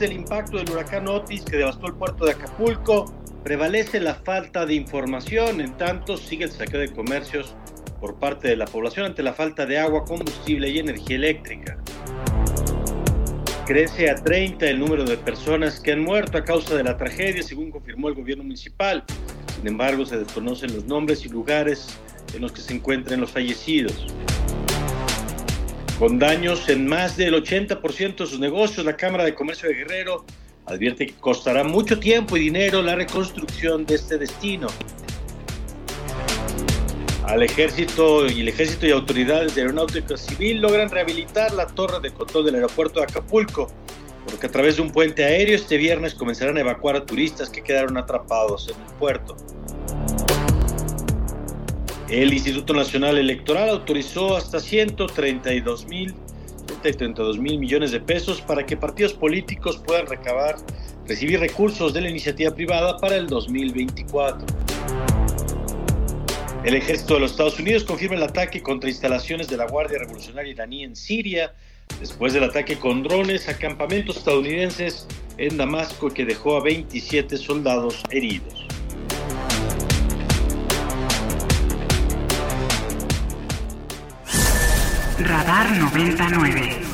48 horas del impacto del huracán Otis que devastó el puerto de Acapulco, prevalece la falta de información, en tanto sigue el saqueo de comercios por parte de la población ante la falta de agua, combustible y energía eléctrica. Crece a 30 el número de personas que han muerto a causa de la tragedia, según confirmó el gobierno municipal. Sin embargo, se desconocen los nombres y lugares en los que se encuentran los fallecidos. Con daños en más del 80% de sus negocios, la Cámara de Comercio de Guerrero advierte que costará mucho tiempo y dinero la reconstrucción de este destino. Al ejército y el ejército y autoridades de aeronáutica civil logran rehabilitar la torre de control del aeropuerto de Acapulco, porque a través de un puente aéreo este viernes comenzarán a evacuar a turistas que quedaron atrapados en el puerto. El Instituto Nacional Electoral autorizó hasta 132 mil 132 mil millones de pesos para que partidos políticos puedan recabar, recibir recursos de la iniciativa privada para el 2024. El ejército de los Estados Unidos confirma el ataque contra instalaciones de la Guardia Revolucionaria iraní en Siria, después del ataque con drones a campamentos estadounidenses en Damasco que dejó a 27 soldados heridos. Radar 99.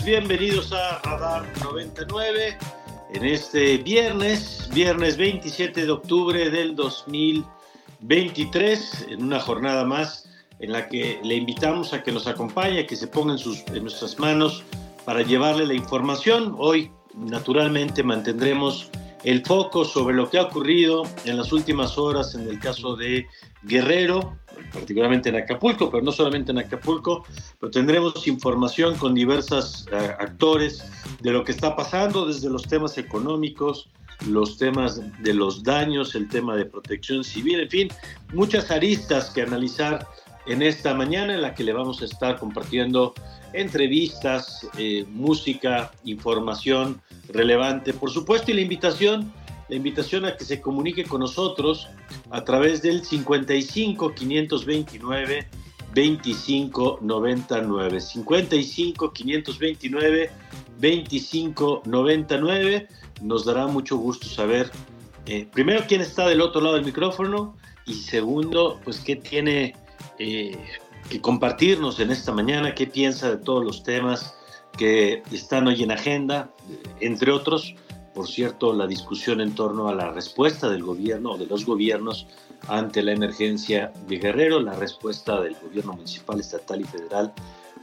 Bienvenidos a Radar 99 en este viernes, viernes 27 de octubre del 2023, en una jornada más en la que le invitamos a que nos acompañe, que se ponga en, sus, en nuestras manos para llevarle la información. Hoy, naturalmente, mantendremos el foco sobre lo que ha ocurrido en las últimas horas en el caso de Guerrero, particularmente en Acapulco, pero no solamente en Acapulco, pero tendremos información con diversos uh, actores de lo que está pasando, desde los temas económicos, los temas de los daños, el tema de protección civil, en fin, muchas aristas que analizar en esta mañana en la que le vamos a estar compartiendo entrevistas, eh, música, información relevante, por supuesto, y la invitación, la invitación a que se comunique con nosotros a través del 55 529 25 99 55 529 25 99 nos dará mucho gusto saber eh, primero quién está del otro lado del micrófono y segundo pues qué tiene eh, que compartirnos en esta mañana, qué piensa de todos los temas que están hoy en agenda, entre otros, por cierto, la discusión en torno a la respuesta del gobierno o de los gobiernos ante la emergencia de Guerrero, la respuesta del gobierno municipal, estatal y federal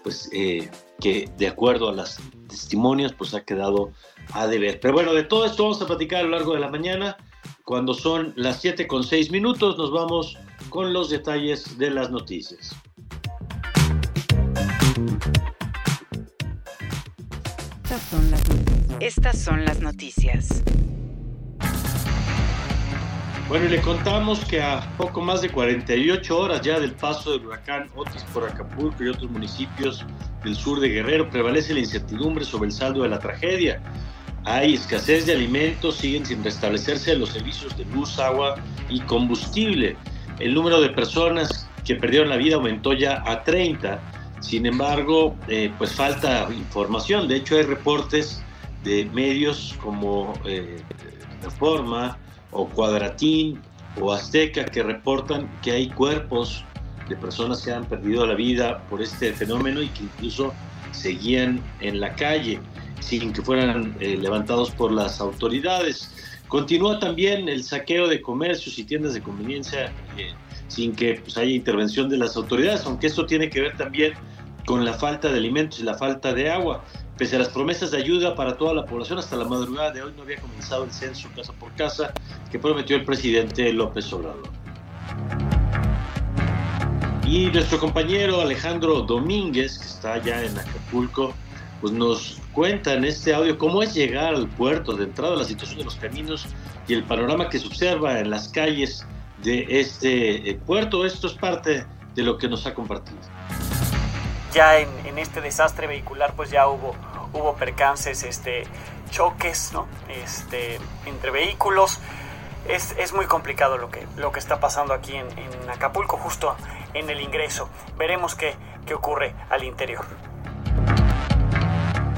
pues eh, que de acuerdo a las testimonios, pues ha quedado a deber. Pero bueno, de todo esto vamos a platicar a lo largo de la mañana. Cuando son las 7 con 6 minutos, nos vamos con los detalles de las noticias. Estas son las noticias. Estas son las noticias. Bueno, y le contamos que a poco más de 48 horas ya del paso del huracán Otis por Acapulco y otros municipios del sur de Guerrero, prevalece la incertidumbre sobre el saldo de la tragedia. Hay escasez de alimentos, siguen sin restablecerse los servicios de luz, agua y combustible. El número de personas que perdieron la vida aumentó ya a 30. Sin embargo, eh, pues falta información. De hecho, hay reportes de medios como eh, Reforma, o Cuadratín o Azteca que reportan que hay cuerpos de personas que han perdido la vida por este fenómeno y que incluso seguían en la calle sin que fueran eh, levantados por las autoridades. Continúa también el saqueo de comercios y tiendas de conveniencia eh, sin que pues, haya intervención de las autoridades, aunque esto tiene que ver también con la falta de alimentos y la falta de agua. Pese a las promesas de ayuda para toda la población, hasta la madrugada de hoy no había comenzado el censo casa por casa que prometió el presidente López Obrador. Y nuestro compañero Alejandro Domínguez, que está allá en Acapulco, pues nos cuenta en este audio cómo es llegar al puerto, de entrada, la situación de los caminos y el panorama que se observa en las calles de este eh, puerto. Esto es parte de lo que nos ha compartido ya en, este desastre vehicular pues ya hubo, hubo percances, este, choques ¿no? este, entre vehículos. Es, es, muy complicado lo que, lo que está pasando aquí en, en Acapulco, justo en el ingreso. Veremos qué, qué ocurre al interior.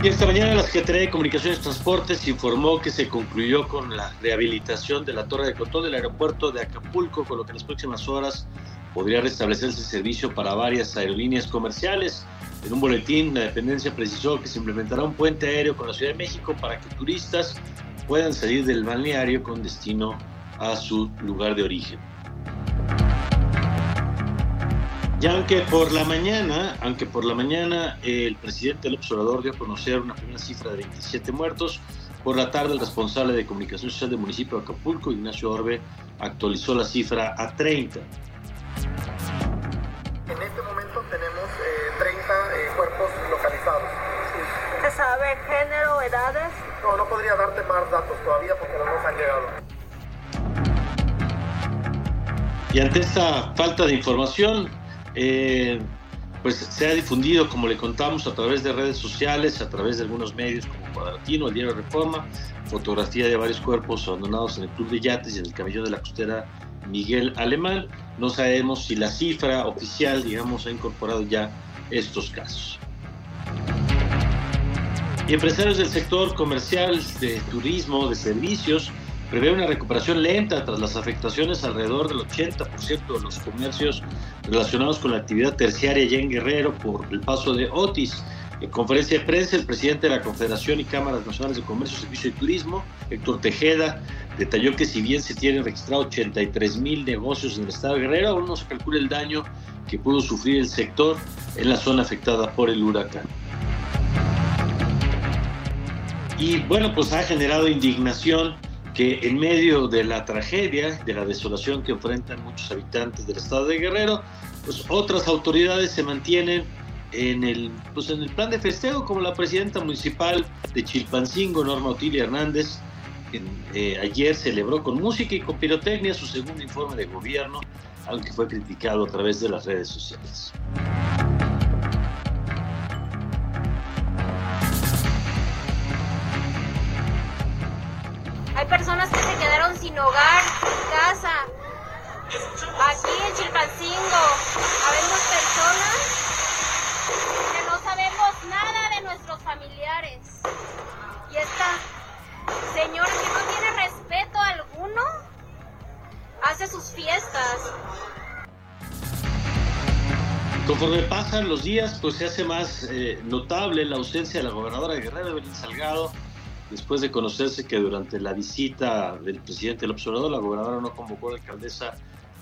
Y esta mañana la Secretaría de Comunicaciones y Transportes informó que se concluyó con la rehabilitación de la torre de control del aeropuerto de Acapulco, con lo que en las próximas horas podría restablecerse servicio para varias aerolíneas comerciales. En un boletín, la dependencia precisó que se implementará un puente aéreo con la Ciudad de México para que turistas puedan salir del balneario con destino a su lugar de origen. Y aunque por la mañana, aunque por la mañana el presidente del observador dio a conocer una primera cifra de 27 muertos, por la tarde el responsable de comunicación social del municipio de Acapulco, Ignacio Orbe, actualizó la cifra a 30. En este momento tenemos 30 eh, eh, cuerpos localizados. ¿Se sabe género, edades? No, no podría darte más datos todavía porque no nos han llegado. Y ante esta falta de información, eh, pues se ha difundido, como le contamos, a través de redes sociales, a través de algunos medios como Cuadratino, el diario Reforma, fotografía de varios cuerpos abandonados en el Club de Yates y en el camellón de la costera Miguel Alemán. No sabemos si la cifra oficial, digamos, ha incorporado ya estos casos. Y empresarios del sector comercial, de turismo, de servicios, prevé una recuperación lenta tras las afectaciones alrededor del 80% de los comercios relacionados con la actividad terciaria ya en Guerrero por el paso de Otis. En conferencia de prensa, el presidente de la Confederación y Cámaras Nacionales de Comercio, Servicio y Turismo, Héctor Tejeda, detalló que si bien se tienen registrados 83 mil negocios en el estado de Guerrero, aún no se calcula el daño que pudo sufrir el sector en la zona afectada por el huracán. Y bueno, pues ha generado indignación que en medio de la tragedia, de la desolación que enfrentan muchos habitantes del estado de Guerrero, pues otras autoridades se mantienen en el, pues en el plan de festejo, como la presidenta municipal de Chilpancingo, Norma Otilia Hernández, eh, ayer celebró con música y con pirotecnia su segundo informe de gobierno, aunque fue criticado a través de las redes sociales. Hay personas que se quedaron sin hogar, sin casa. Aquí en Chilpancingo, habemos personas nada de nuestros familiares. Y esta señora que no tiene respeto alguno, hace sus fiestas. Conforme pasan los días, pues se hace más eh, notable la ausencia de la gobernadora Guerrero, Belén Salgado, después de conocerse que durante la visita del presidente del observador, la gobernadora no convocó a la alcaldesa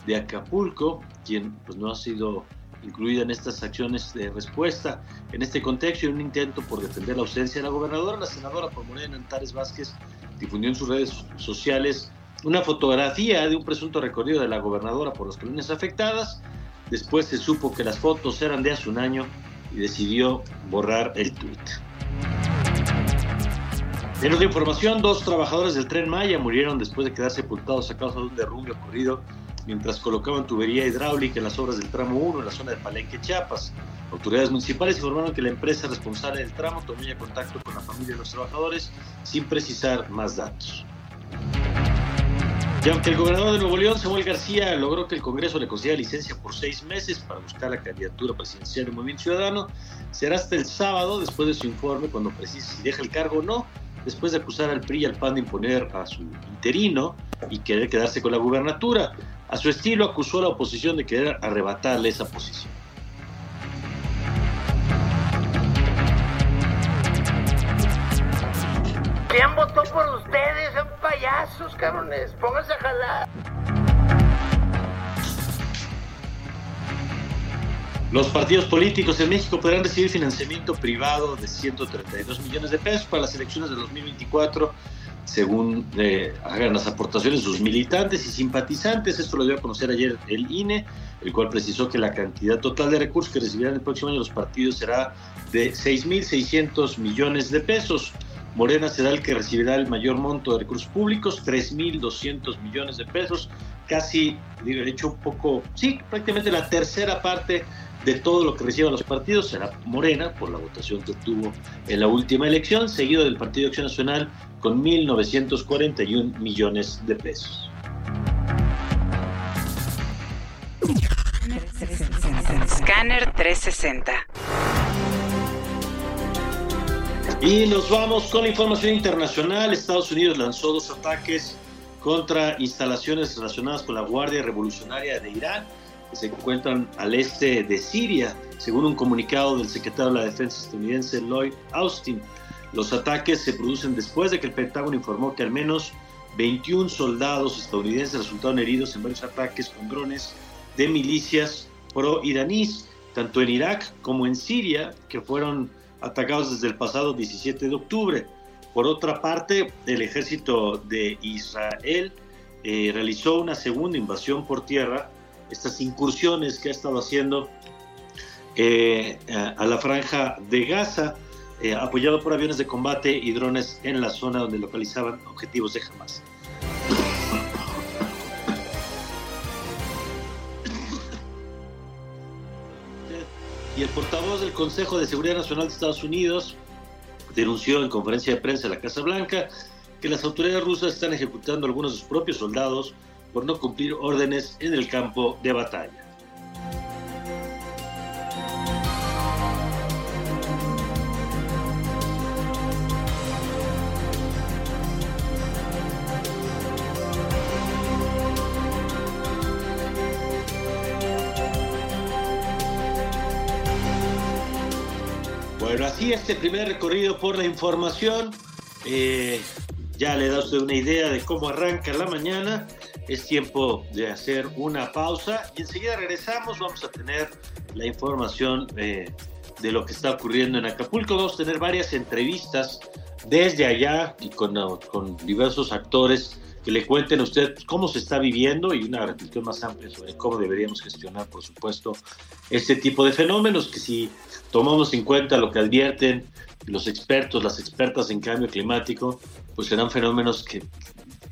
de Acapulco, quien pues no ha sido incluida en estas acciones de respuesta. En este contexto y un intento por defender la ausencia de la gobernadora, la senadora por Morena, Antares Vázquez, difundió en sus redes sociales una fotografía de un presunto recorrido de la gobernadora por las colonias afectadas. Después se supo que las fotos eran de hace un año y decidió borrar el tuit. En otra información, dos trabajadores del tren Maya murieron después de quedar sepultados a causa de un derrumbe ocurrido mientras colocaban tubería hidráulica en las obras del tramo 1 en la zona de Palenque, Chiapas. Autoridades municipales informaron que la empresa responsable del tramo tomó ya contacto con la familia de los trabajadores sin precisar más datos. Y aunque el gobernador de Nuevo León, Samuel García, logró que el Congreso le concediera licencia por seis meses para buscar la candidatura presidencial del Movimiento Ciudadano, será hasta el sábado, después de su informe, cuando precise si deja el cargo o no, después de acusar al PRI y al PAN de imponer a su interino y querer quedarse con la gubernatura. A su estilo acusó a la oposición de querer arrebatarle esa posición. ¿Quién votó por ustedes? Son payasos, cabrones. Pónganse a jalar. Los partidos políticos en México podrán recibir financiamiento privado de 132 millones de pesos para las elecciones de 2024, según eh, hagan las aportaciones sus militantes y simpatizantes. Esto lo dio a conocer ayer el INE, el cual precisó que la cantidad total de recursos que recibirán el próximo año los partidos será de 6.600 millones de pesos. Morena será el que recibirá el mayor monto de recursos públicos, 3.200 millones de pesos, casi, de hecho, un poco, sí, prácticamente la tercera parte de todo lo que reciban los partidos será Morena, por la votación que obtuvo en la última elección, seguido del Partido Acción Nacional con 1.941 millones de pesos. Scanner 360. Y nos vamos con la información internacional. Estados Unidos lanzó dos ataques contra instalaciones relacionadas con la Guardia Revolucionaria de Irán, que se encuentran al este de Siria, según un comunicado del secretario de la Defensa estadounidense Lloyd Austin. Los ataques se producen después de que el Pentágono informó que al menos 21 soldados estadounidenses resultaron heridos en varios ataques con drones de milicias pro-iraníes, tanto en Irak como en Siria, que fueron atacados desde el pasado 17 de octubre. Por otra parte, el ejército de Israel eh, realizó una segunda invasión por tierra, estas incursiones que ha estado haciendo eh, a la franja de Gaza, eh, apoyado por aviones de combate y drones en la zona donde localizaban objetivos de Hamas. y el portavoz del Consejo de Seguridad Nacional de Estados Unidos denunció en conferencia de prensa en la Casa Blanca que las autoridades rusas están ejecutando a algunos de sus propios soldados por no cumplir órdenes en el campo de batalla. Así este primer recorrido por la información. Eh, ya le da usted una idea de cómo arranca la mañana. Es tiempo de hacer una pausa y enseguida regresamos. Vamos a tener la información eh, de lo que está ocurriendo en Acapulco. Vamos a tener varias entrevistas desde allá y con, con diversos actores le cuenten a usted cómo se está viviendo y una reflexión más amplia sobre cómo deberíamos gestionar, por supuesto, este tipo de fenómenos que si tomamos en cuenta lo que advierten los expertos, las expertas en cambio climático, pues serán fenómenos que,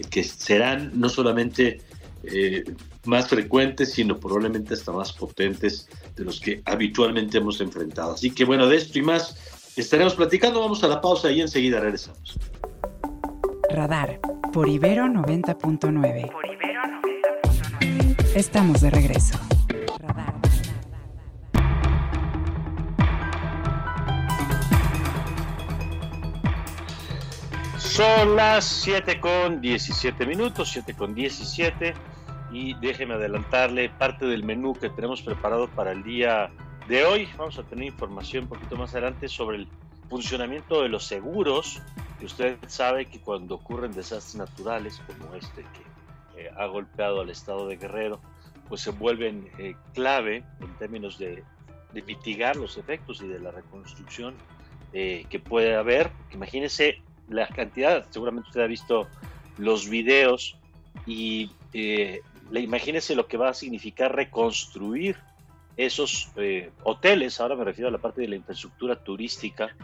que serán no solamente eh, más frecuentes, sino probablemente hasta más potentes de los que habitualmente hemos enfrentado. Así que bueno, de esto y más estaremos platicando. Vamos a la pausa y enseguida regresamos. Radar por Ibero 90.9. Por Ibero 90.9. Estamos de regreso. Son las 7 con 17 minutos, 7 con 17, y déjeme adelantarle parte del menú que tenemos preparado para el día de hoy. Vamos a tener información un poquito más adelante sobre el funcionamiento de los seguros, que usted sabe que cuando ocurren desastres naturales como este que eh, ha golpeado al estado de Guerrero, pues se vuelven eh, clave en términos de, mitigar los efectos y de la reconstrucción eh, que puede haber. Imagínense la cantidad, seguramente usted ha visto los videos y eh, imagínense lo que va a significar reconstruir esos hoteles, ahora me refiero a la parte de la infraestructura turística,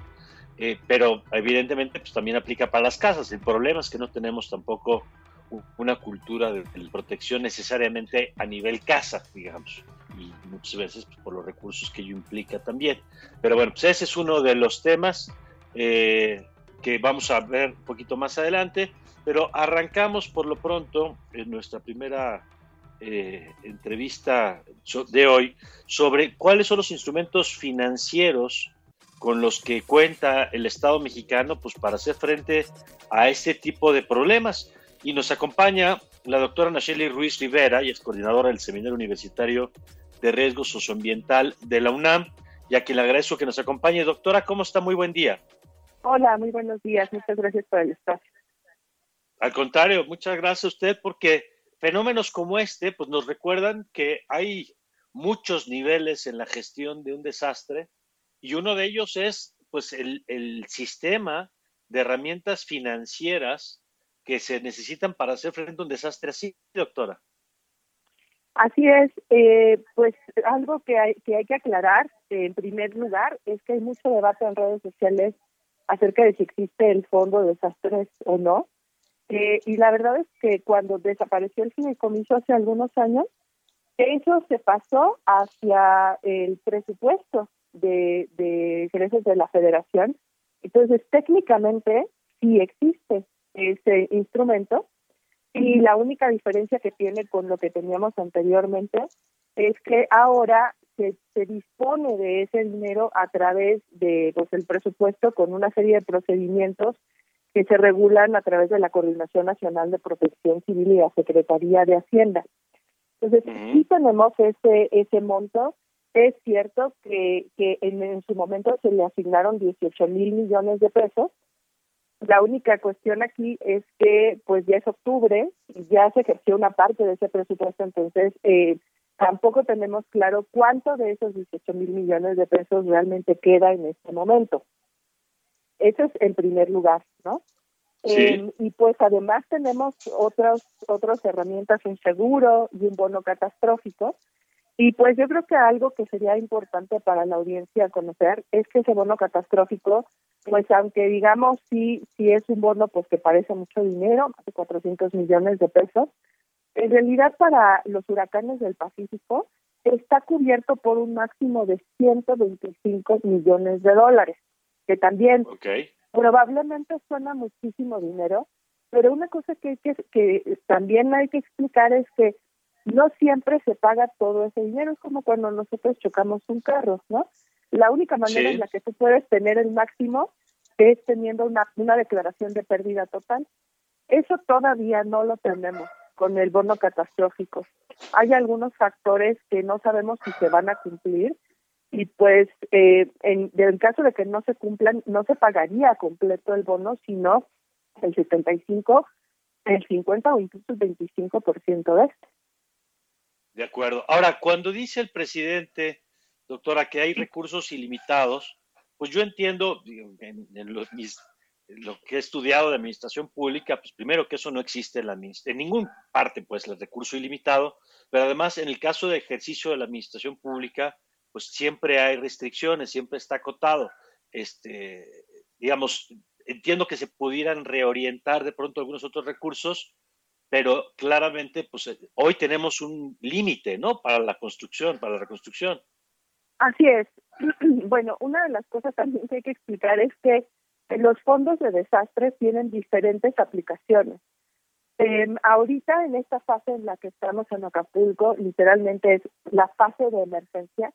eh, pero evidentemente pues, también aplica para las casas. El problema es que no tenemos tampoco una cultura de, protección necesariamente a nivel casa, digamos, y muchas veces pues, por los recursos que ello implica también. Pero bueno, pues ese es uno de los temas eh, que vamos a ver un poquito más adelante, pero arrancamos por lo pronto en nuestra primera eh, entrevista de hoy sobre cuáles son los instrumentos financieros con los que cuenta el Estado mexicano pues, para hacer frente a este tipo de problemas. Y nos acompaña la doctora Nacheli Ruiz Rivera, y es coordinadora del Seminario Universitario de Riesgo Socioambiental de la UNAM, y a quien le agradezco que nos acompañe. Doctora, ¿cómo está? Muy buen día. Hola, muy buenos días. Muchas gracias por el espacio. Al contrario, muchas gracias a usted porque fenómenos como este, pues nos recuerdan que hay muchos niveles en la gestión de un desastre y uno de ellos es pues el, sistema de herramientas financieras que se necesitan para hacer frente a un desastre así, doctora. Así es, eh, pues algo que hay, que hay que aclarar en primer lugar es que hay mucho debate en redes sociales acerca de si existe el fondo de desastres o no. Eh, y la verdad es que cuando desapareció el fideicomiso hace algunos años, eso se pasó hacia el presupuesto de, de de la federación. Entonces, técnicamente sí existe ese instrumento y la única diferencia que tiene con lo que teníamos anteriormente es que ahora se, se dispone de ese dinero a través de pues, el presupuesto con una serie de procedimientos que se regulan a través de la Coordinación Nacional de Protección Civil y la Secretaría de Hacienda. Entonces, sí tenemos ese, ese monto. Es cierto que, que en, su momento se le asignaron 18 mil millones de pesos. La única cuestión aquí es que, pues ya es octubre, ya se ejerció una parte de ese presupuesto, entonces eh, tampoco tenemos claro cuánto de esos 18 mil millones de pesos realmente queda en este momento. Eso es en primer lugar, ¿no? Eh, y pues además tenemos otras otras herramientas, un seguro y un bono catastrófico. Y pues yo creo que algo que sería importante para la audiencia conocer es que ese bono catastrófico, pues aunque digamos sí, sí es un bono pues que parece mucho dinero, más de 400 millones de pesos, en realidad para los huracanes del Pacífico está cubierto por un máximo de 125 millones de dólares que también probablemente suena muchísimo dinero, pero una cosa que, que, que también hay que explicar es que no siempre se paga todo ese dinero, es como cuando nosotros chocamos un carro, ¿no? La única manera en la que tú puedes tener el máximo es teniendo una, una declaración de pérdida total. Eso todavía no lo tenemos con el bono catastrófico. Hay algunos factores que no sabemos si se van a cumplir y pues eh, en, el caso de que no se cumplan, no se pagaría completo el bono, sino el 75, el 50 o incluso el 25% de este. De acuerdo. Ahora, cuando dice el presidente, doctora, que hay recursos ilimitados, pues yo entiendo en, lo que he estudiado de administración pública, pues primero que eso no existe en, la, en ninguna parte, pues el recurso ilimitado, pero además en el caso de ejercicio de la administración pública, pues siempre hay restricciones, siempre está acotado. Este, digamos, entiendo que se pudieran reorientar de pronto algunos otros recursos, pero claramente, pues eh, hoy tenemos un límite, ¿no? Para la construcción, para la reconstrucción. Así es. Bueno, una de las cosas también que hay que explicar es que los fondos de desastre tienen diferentes aplicaciones. Eh, ahorita en esta fase en la que estamos en Acapulco, literalmente es la fase de emergencia,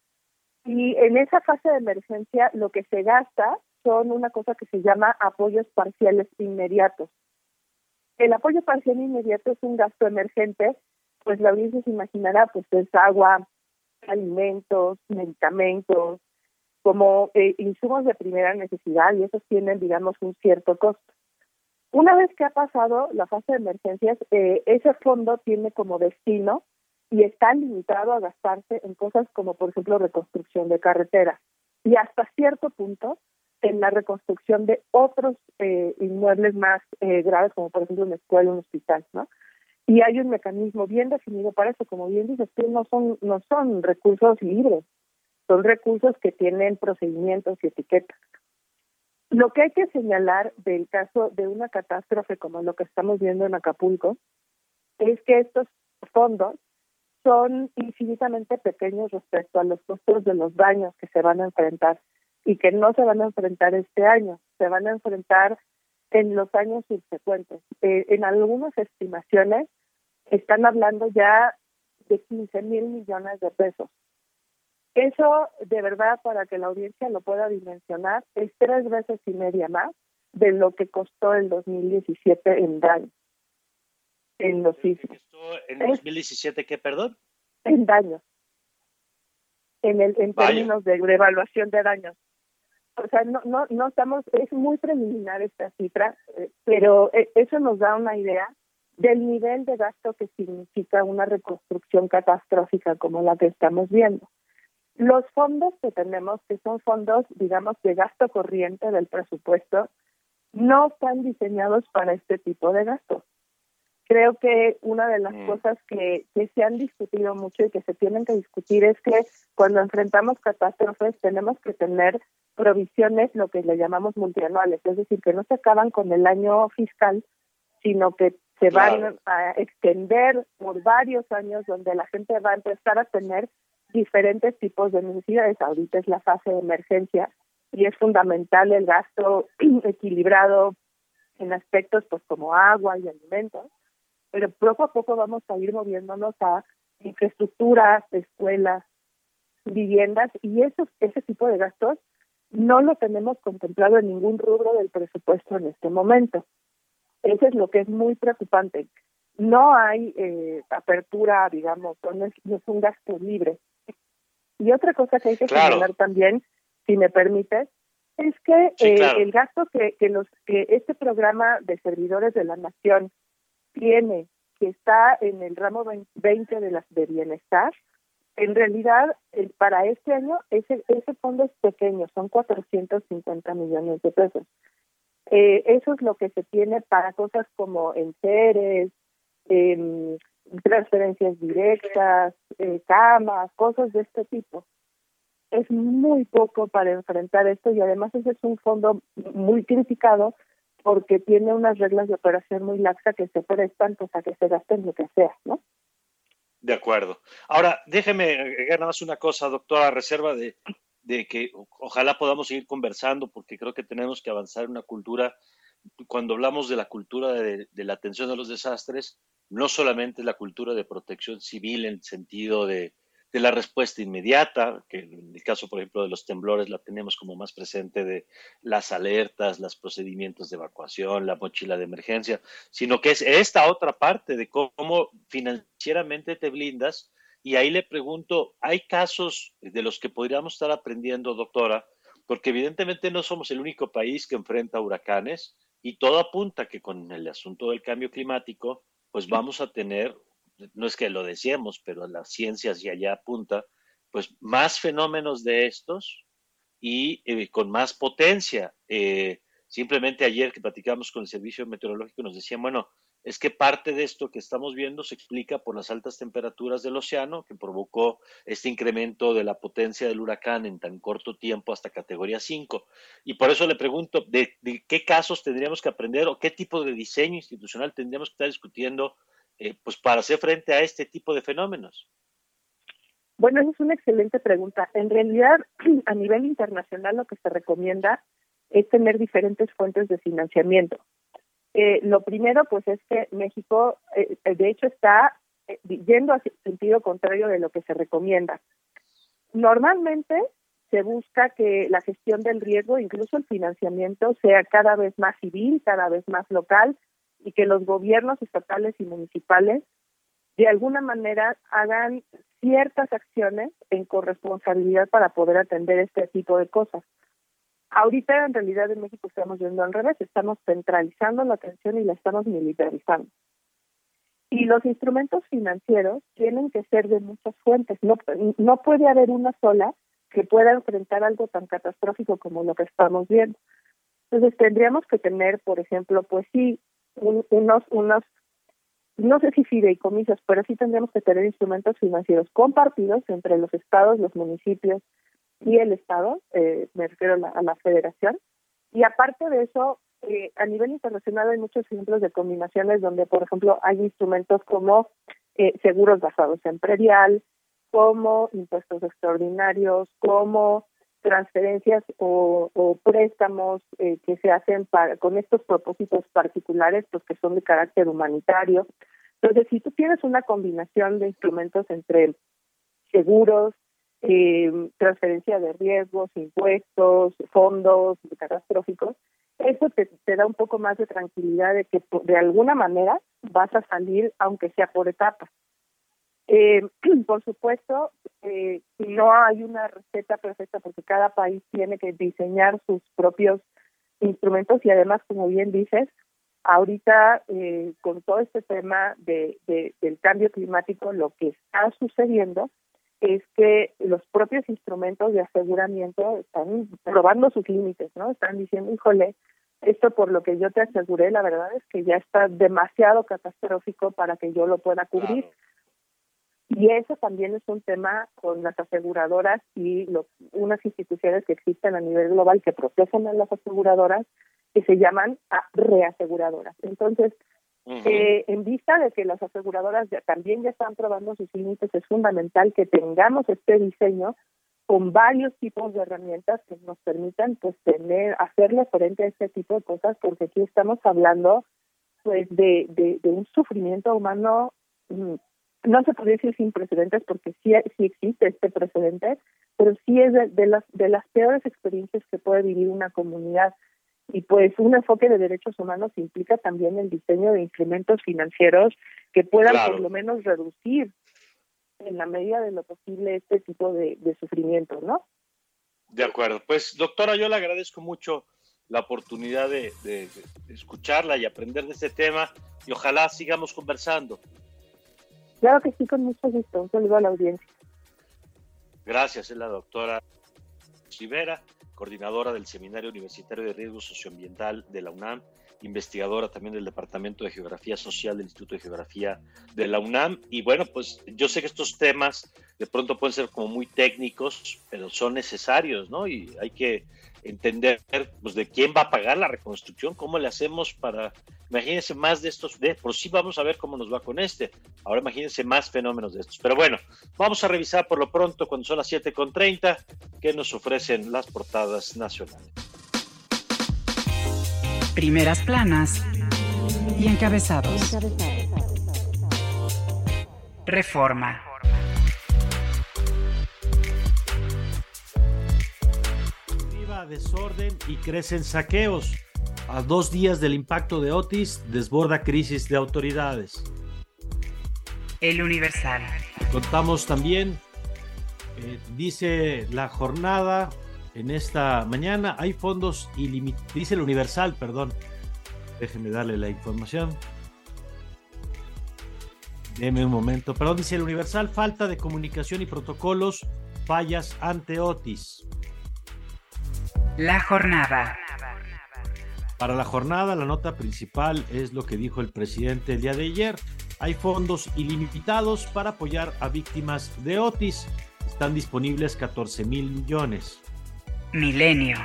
y en esa fase de emergencia lo que se gasta son una cosa que se llama apoyos parciales inmediatos. El apoyo parcial inmediato es un gasto emergente, pues la audiencia se imaginará, pues es agua, alimentos, medicamentos, como eh, insumos de primera necesidad y esos tienen, digamos, un cierto costo. Una vez que ha pasado la fase de emergencias, eh, ese fondo tiene como destino y está limitado a gastarse en cosas como, por ejemplo, reconstrucción de carreteras y hasta cierto punto en la reconstrucción de otros eh, inmuebles más eh, graves, como por ejemplo una escuela, un hospital, ¿no? Y hay un mecanismo bien definido para eso, como bien dices tú, no son no son recursos libres, son recursos que tienen procedimientos y etiquetas. Lo que hay que señalar del caso de una catástrofe como lo que estamos viendo en Acapulco es que estos fondos son infinitamente pequeños respecto a los costos de los daños que se van a enfrentar y que no se van a enfrentar este año, se van a enfrentar en los años subsecuentes. Eh, en algunas estimaciones están hablando ya de 15 mil millones de pesos. Eso, de verdad, para que la audiencia lo pueda dimensionar, es tres veces y media más de lo que costó el 2017 en daño, en los sismos. ¿En 2017 qué, perdón? En daños, en, el, en términos de, evaluación de daños. O sea, no, no, no estamos, es muy preliminar esta cifra, eh, pero eh, eso nos da una idea del nivel de gasto que significa una reconstrucción catastrófica como la que estamos viendo. Los fondos que tenemos, que son fondos, digamos, de gasto corriente del presupuesto, no están diseñados para este tipo de gastos. Creo que una de las mm. cosas que, que se han discutido mucho y que se tienen que discutir es que cuando enfrentamos catástrofes tenemos que tener provisiones, lo que le llamamos multianuales, es decir, que no se acaban con el año fiscal, sino que se van a extender por varios años donde la gente va a empezar a tener diferentes tipos de necesidades. Ahorita es la fase de emergencia y es fundamental el gasto equilibrado en aspectos pues como agua y alimentos, pero poco a poco vamos a ir moviéndonos a infraestructuras, escuelas, viviendas y esos, ese tipo de gastos no lo tenemos contemplado en ningún rubro del presupuesto en este momento. Eso es lo que es muy preocupante. No hay eh, apertura, digamos, no es, no es, un gasto libre. Y otra cosa que hay que señalar también, si me permites, es que eh, el gasto que, que, los, que este programa de servidores de la nación tiene, que está en el ramo 20 de las de bienestar, en realidad para este año ese, ese fondo es pequeño, son 450 millones de pesos. Eh, eso es lo que se tiene para cosas como enseres, eh, transferencias directas, eh, camas, cosas de este tipo. Es muy poco para enfrentar esto y además ese es un fondo muy criticado porque tiene unas reglas de operación muy laxas que se prestan pues, a que se gasten lo que sea, ¿no? De acuerdo. Ahora, déjeme agregar nada más una cosa, doctora, reserva de de que ojalá podamos seguir conversando porque creo que tenemos que avanzar en una cultura, cuando hablamos de la cultura de, la atención a los desastres, no solamente la cultura de protección civil en el sentido de, de la respuesta inmediata, que en el caso, por ejemplo, de los temblores la tenemos como más presente de las alertas, los procedimientos de evacuación, la mochila de emergencia, sino que es esta otra parte de cómo financieramente te blindas y ahí le pregunto, ¿hay casos de los que podríamos estar aprendiendo, doctora? Porque evidentemente no somos el único país que enfrenta huracanes y todo apunta que con el asunto del cambio climático, pues vamos a tener, no es que lo deseemos, pero la ciencia hacia allá apunta, pues más fenómenos de estos y eh, con más potencia. Eh, simplemente ayer que platicamos con el servicio meteorológico nos decían, bueno, es que parte de esto que estamos viendo se explica por las altas temperaturas del océano que provocó este incremento de la potencia del huracán en tan corto tiempo hasta categoría 5. Y por eso le pregunto, ¿de, qué casos tendríamos que aprender o qué tipo de diseño institucional tendríamos que estar discutiendo eh, pues para hacer frente a este tipo de fenómenos? Bueno, esa es una excelente pregunta. En realidad, a nivel internacional lo que se recomienda es tener diferentes fuentes de financiamiento. Eh, lo primero, pues es que México, eh, de hecho, está eh, yendo el sentido contrario de lo que se recomienda. Normalmente se busca que la gestión del riesgo, incluso el financiamiento, sea cada vez más civil, cada vez más local y que los gobiernos estatales y municipales de alguna manera hagan ciertas acciones en corresponsabilidad para poder atender este tipo de cosas. Ahorita en realidad en México estamos yendo al revés, estamos centralizando la atención y la estamos militarizando. Y los instrumentos financieros tienen que ser de muchas fuentes. No, no puede haber una sola que pueda enfrentar algo tan catastrófico como lo que estamos viendo. Entonces tendríamos que tener, por ejemplo, pues sí, unos, unos, no sé si fideicomisos, pero sí tendríamos que tener instrumentos financieros compartidos entre los estados, los municipios y el estado, eh, me refiero a la, federación. Y aparte de eso, eh, a nivel internacional hay muchos ejemplos de combinaciones donde, por ejemplo, hay instrumentos como eh, seguros basados en predial, como impuestos extraordinarios, como transferencias o, préstamos eh, que se hacen para, con estos propósitos particulares, pues que son de carácter humanitario. Entonces, si tú tienes una combinación de instrumentos entre seguros, eh, transferencia de riesgos, impuestos, fondos catastróficos, eso te, te da un poco más de tranquilidad de que de alguna manera vas a salir, aunque sea por etapas. Eh, por supuesto, eh, no hay una receta perfecta porque cada país tiene que diseñar sus propios instrumentos y además, como bien dices, ahorita eh, con todo este tema de, del cambio climático, lo que está sucediendo es que los propios instrumentos de aseguramiento están probando sus límites, ¿no? Están diciendo, híjole, esto por lo que yo te aseguré, la verdad es que ya está demasiado catastrófico para que yo lo pueda cubrir. Y eso también es un tema con las aseguradoras y unas instituciones que existen a nivel global que protegen a las aseguradoras que se llaman reaseguradoras. Entonces, eh, en vista de que las aseguradoras ya, también ya están probando sus límites, es fundamental que tengamos este diseño con varios tipos de herramientas que nos permitan pues tener hacerle frente a este tipo de cosas porque aquí estamos hablando pues de, de, de un sufrimiento humano mm, no se podría decir sin precedentes porque sí, sí existe este precedente, pero sí es de, las de las peores experiencias que puede vivir una comunidad. Y pues un enfoque de derechos humanos implica también el diseño de instrumentos financieros que puedan por lo menos reducir en la medida de lo posible este tipo de, de sufrimiento, ¿no? De acuerdo. Pues doctora, yo le agradezco mucho la oportunidad de, de escucharla y aprender de este tema y ojalá sigamos conversando. Claro que sí, con mucho gusto. Un saludo a la audiencia. Gracias, es la doctora Rivera, coordinadora del Seminario Universitario de Riesgo Socioambiental de la UNAM, investigadora también del Departamento de Geografía Social del Instituto de Geografía de la UNAM. Y bueno, pues yo sé que estos temas de pronto pueden ser como muy técnicos, pero son necesarios, ¿no? Y hay que entender pues, de quién va a pagar la reconstrucción, cómo le hacemos para, imagínense más de estos, de, por sí vamos a ver cómo nos va con este, ahora imagínense más fenómenos de estos. Pero bueno, vamos a revisar por lo pronto cuando son las 7.30 qué nos ofrecen las portadas nacionales. Primeras planas y encabezados. Reforma. desorden y crecen saqueos. A dos días del impacto de Otis, desborda crisis de autoridades. El Universal. Contamos también, eh, dice la jornada en esta mañana, hay fondos ilimitados, dice el Universal, perdón, déjenme darle la información. Deme un momento, perdón, dice el Universal, falta de comunicación y protocolos, fallas ante Otis. La jornada. Para la jornada, la nota principal es lo que dijo el presidente el día de ayer. Hay fondos ilimitados para apoyar a víctimas de Otis. Están disponibles 14 mil millones. Milenio.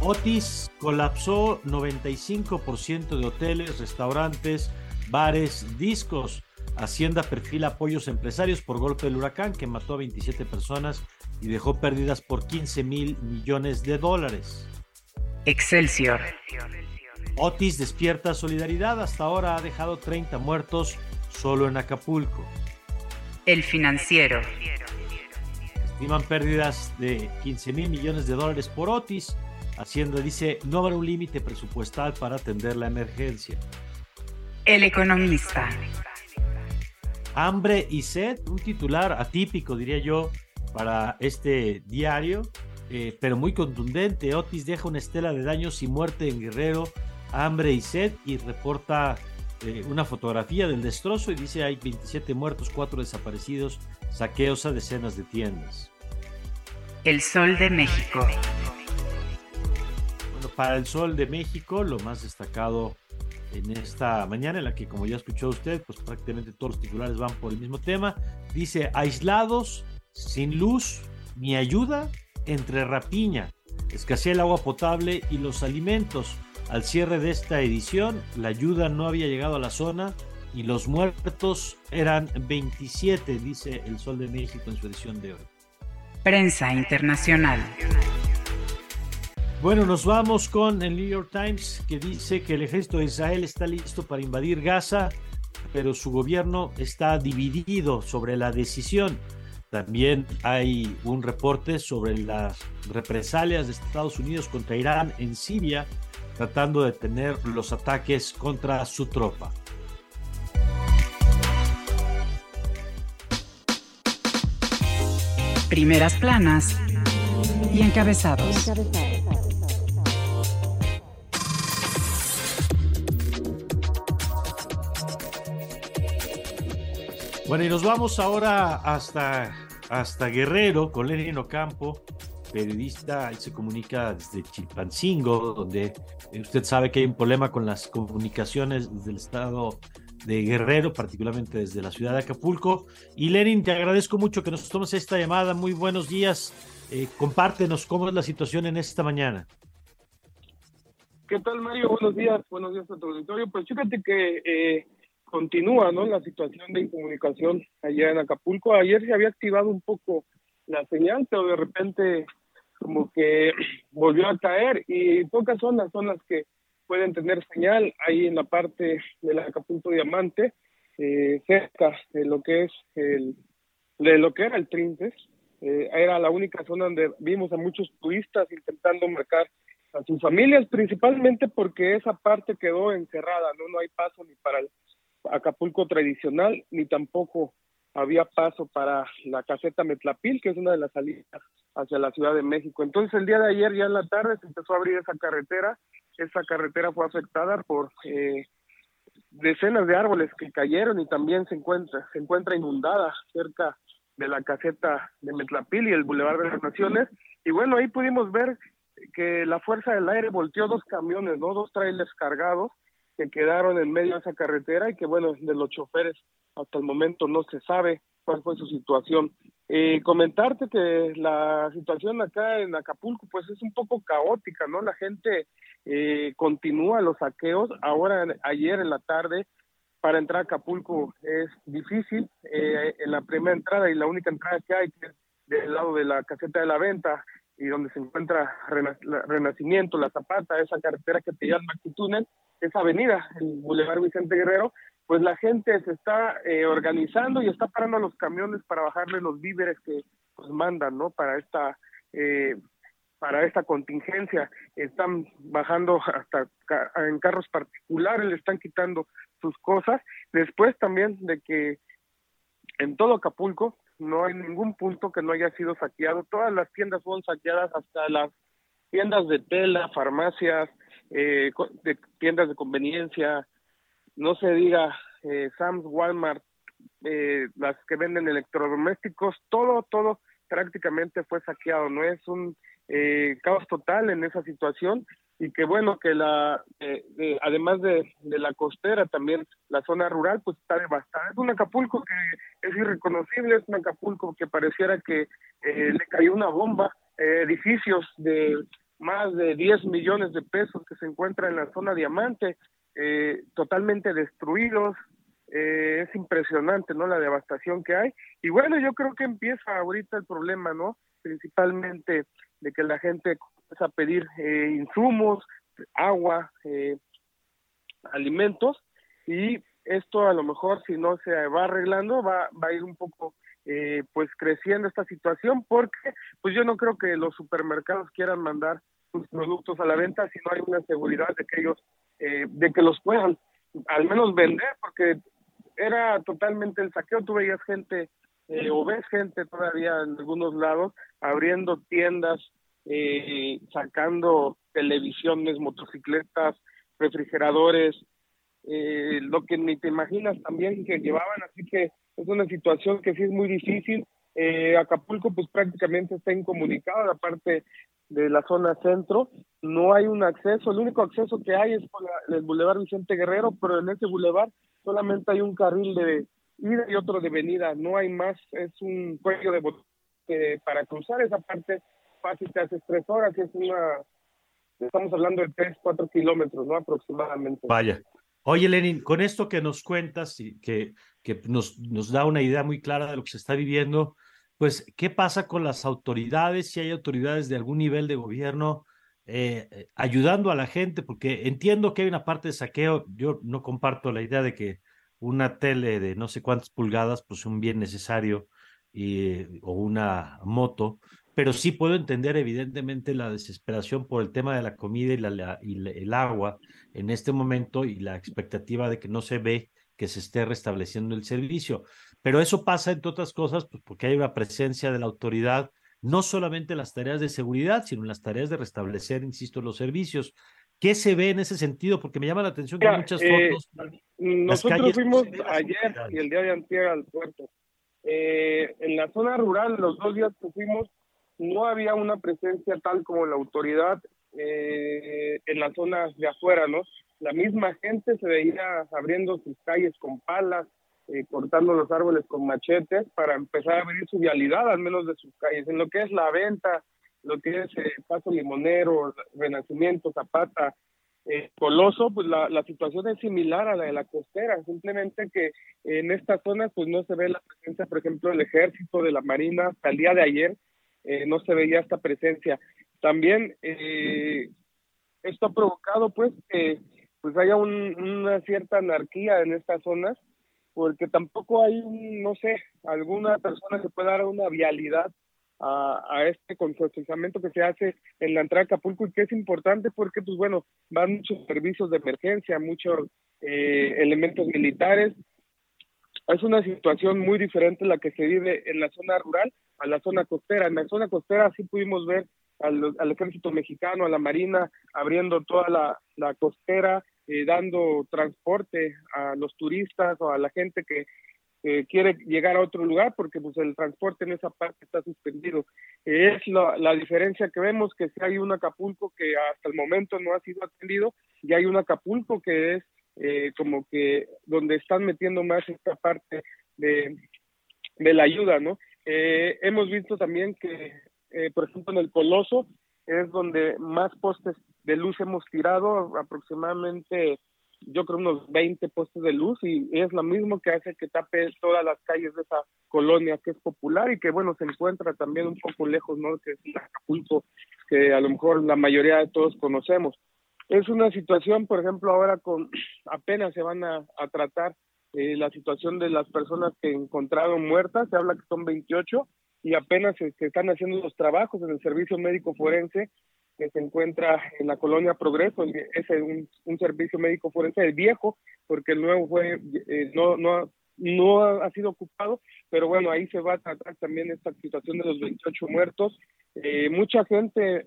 Otis colapsó 95% de hoteles, restaurantes, bares, discos. Hacienda perfila apoyos empresarios por golpe del huracán que mató a 27 personas y dejó pérdidas por 15 mil millones de dólares. Excelsior. Otis despierta solidaridad. Hasta ahora ha dejado 30 muertos solo en Acapulco. El financiero. Estiman pérdidas de 15 mil millones de dólares por Otis. Hacienda dice no habrá un límite presupuestal para atender la emergencia. El economista. Hambre y sed, un titular atípico diría yo para este diario, eh, pero muy contundente. Otis deja una estela de daños y muerte en Guerrero, hambre y sed y reporta eh, una fotografía del destrozo y dice hay 27 muertos, 4 desaparecidos, saqueos a decenas de tiendas. El Sol de México. Bueno, para el Sol de México, lo más destacado en esta mañana, en la que como ya escuchó usted, pues prácticamente todos los titulares van por el mismo tema, dice aislados, sin luz, ni ayuda, entre rapiña, escasea el agua potable y los alimentos. Al cierre de esta edición, la ayuda no había llegado a la zona y los muertos eran 27, dice el Sol de México en su edición de hoy. Prensa Internacional. Bueno, nos vamos con el New York Times que dice que el ejército de Israel está listo para invadir Gaza, pero su gobierno está dividido sobre la decisión. También hay un reporte sobre las represalias de Estados Unidos contra Irán en Siria tratando de detener los ataques contra su tropa. Primeras planas y encabezados. Bueno, y nos vamos ahora hasta, hasta Guerrero con Lenin Ocampo, periodista, él se comunica desde Chilpancingo, donde usted sabe que hay un problema con las comunicaciones del estado de Guerrero, particularmente desde la ciudad de Acapulco. Y Lenin, te agradezco mucho que nos tomes esta llamada. Muy buenos días. Eh, compártenos cómo es la situación en esta mañana. ¿Qué tal, Mario? Buenos días. Buenos días a tu auditorio. Pues fíjate que eh, continúa ¿no? la situación de incomunicación allá en Acapulco. Ayer se había activado un poco la señal, pero de repente como que volvió a caer y pocas son las que pueden tener señal ahí en la parte del Acapulco Diamante, eh, cerca de lo que es el, de lo que era el Trintes. Eh, era la única zona donde vimos a muchos turistas intentando marcar a sus familias, principalmente porque esa parte quedó encerrada, no, no hay paso ni para el Acapulco tradicional, ni tampoco había paso para la caseta Metlapil, que es una de las salidas hacia la Ciudad de México. Entonces el día de ayer, ya en la tarde, se empezó a abrir esa carretera. Esa carretera fue afectada por eh, decenas de árboles que cayeron y también se encuentra, se encuentra inundada cerca de la caseta de Metlapil y el Boulevard de las Naciones. Y bueno, ahí pudimos ver que la Fuerza del Aire volteó dos camiones, ¿no? dos trailers cargados que quedaron en medio de esa carretera y que bueno, de los choferes hasta el momento no se sabe cuál fue su situación. Eh, comentarte que la situación acá en Acapulco pues es un poco caótica, ¿no? La gente eh, continúa los saqueos. Ahora, ayer en la tarde, para entrar a Acapulco es difícil. Eh, en la primera entrada y la única entrada que hay, que es del lado de la caseta de la venta y donde se encuentra Renacimiento, La Zapata, esa carretera que te llama Túnel, esa avenida, el Boulevard Vicente Guerrero, pues la gente se está eh, organizando y está parando los camiones para bajarle los víveres que pues mandan, ¿no? Para esta eh, para esta contingencia están bajando hasta en carros particulares, le están quitando sus cosas. Después también de que en todo Acapulco no hay ningún punto que no haya sido saqueado. Todas las tiendas fueron saqueadas, hasta las tiendas de tela, farmacias, eh, de tiendas de conveniencia, no se diga eh, Sam's, Walmart, eh, las que venden electrodomésticos, todo, todo prácticamente fue saqueado, ¿no? Es un eh, caos total en esa situación y que bueno que la eh, además de, de, la costera también la zona rural pues está devastada es un Acapulco que es irreconocible es un Acapulco que pareciera que eh, le cayó una bomba eh, edificios de más de 10 millones de pesos que se encuentran en la zona diamante eh, totalmente destruidos. Eh, es impresionante, ¿no? La devastación que hay. Y bueno, yo creo que empieza ahorita el problema, ¿no? Principalmente de que la gente a pedir eh, insumos, agua, alimentos, y esto a lo mejor si no se va arreglando va, va a ir un poco pues creciendo esta situación porque pues yo no creo que los supermercados quieran mandar sus productos a la venta si no hay una seguridad de que ellos eh, de que los puedan al menos vender, porque era totalmente el saqueo. Tú veías gente, eh, o ves gente todavía en algunos lados, abriendo tiendas, eh, sacando televisiones, motocicletas, refrigeradores, eh, lo que ni te imaginas también que llevaban, así que es una situación que sí es muy difícil. Eh, Acapulco pues prácticamente está incomunicado, la parte de la zona centro, no hay un acceso, el único acceso que hay es por el Boulevard Vicente Guerrero, pero en ese boulevard solamente hay un carril de ida y otro de venida, no hay más, es un cuello de eh, para cruzar esa parte fácil te hace tres horas, es una, estamos hablando de tres, cuatro kilómetros, ¿no? Aproximadamente. Vaya. Oye, Lenin, con esto que nos cuentas y que, que nos, nos da una idea muy clara de lo que se está viviendo, pues, ¿qué pasa con las autoridades? Si hay autoridades de algún nivel de gobierno eh, eh, ayudando a la gente, porque entiendo que hay una parte de saqueo, yo no comparto la idea de que una tele de no sé cuántas pulgadas, pues un bien necesario y, o una moto, pero sí puedo entender evidentemente la desesperación por el tema de la comida y, la, y el agua en este momento y la expectativa de que no se ve que se esté restableciendo el servicio. Pero eso pasa, entre otras cosas, pues porque hay una presencia de la autoridad, no solamente en las tareas de seguridad, sino en las tareas de restablecer, insisto, los servicios. ¿Qué se ve en ese sentido? Porque me llama la atención que hay muchas eh, fotos. Nosotros fuimos ayer y el día de antier al puerto. Eh, en la zona rural, los dos días que fuimos, no había una presencia tal como la autoridad eh, en las zonas de afuera, ¿no? La misma gente se veía abriendo sus calles con palas, eh, cortando los árboles con machetes para empezar a abrir su vialidad, al menos de sus calles. En lo que es la venta, lo que es eh, Paso Limonero, Renacimiento, Zapata, Coloso, pues la, la, situación es similar a la de la costera, simplemente que en estas zonas pues no se ve la presencia, por ejemplo, del ejército, de la marina, hasta el día de ayer eh, no se veía esta presencia. También eh, esto ha provocado pues que pues haya una cierta anarquía en estas zonas porque tampoco hay, no sé, alguna persona que pueda dar una vialidad a, a este consorciamiento que se hace en la entrada de Acapulco y que es importante porque, pues bueno, van muchos servicios de emergencia, muchos eh, elementos militares. Es una situación muy diferente la que se vive en la zona rural a la zona costera. En la zona costera sí pudimos ver al, ejército mexicano, a la marina, abriendo toda la, la costera, eh, dando transporte a los turistas o a la gente que quiere llegar a otro lugar porque pues el transporte en esa parte está suspendido. es la, la, diferencia que vemos que si hay un Acapulco que hasta el momento no ha sido atendido y hay un Acapulco que es eh, como que donde están metiendo más esta parte de, de la ayuda, ¿no? Eh, hemos visto también que, eh, por ejemplo, en el Coloso es donde más postes de luz hemos tirado, aproximadamente, yo creo, unos 20 postes de luz, y es lo mismo que hace que tape todas las calles de esa colonia que es popular y que, bueno, se encuentra también un poco lejos, ¿no? Que es Acapulco, que a lo mejor la mayoría de todos conocemos. Es una situación, por ejemplo, ahora con apenas se van a tratar eh, la situación de las personas que encontraron muertas, se habla que son 28 y apenas se, están haciendo los trabajos en el servicio médico forense que se encuentra en la colonia Progreso, es un, servicio médico forense el viejo, porque el nuevo fue eh, no, no, no ha sido ocupado, pero bueno, ahí se va a tratar también esta situación de los 28 muertos. Eh, mucha gente,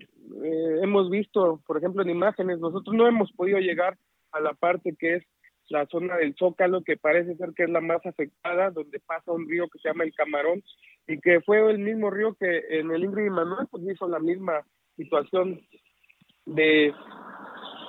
hemos visto, por ejemplo, en imágenes, nosotros no hemos podido llegar a la parte que es la zona del Zócalo, que parece ser que es la más afectada, donde pasa un río que se llama el Camarón, y que fue el mismo río que en el Ingrid y Manuel pues hizo la misma situación de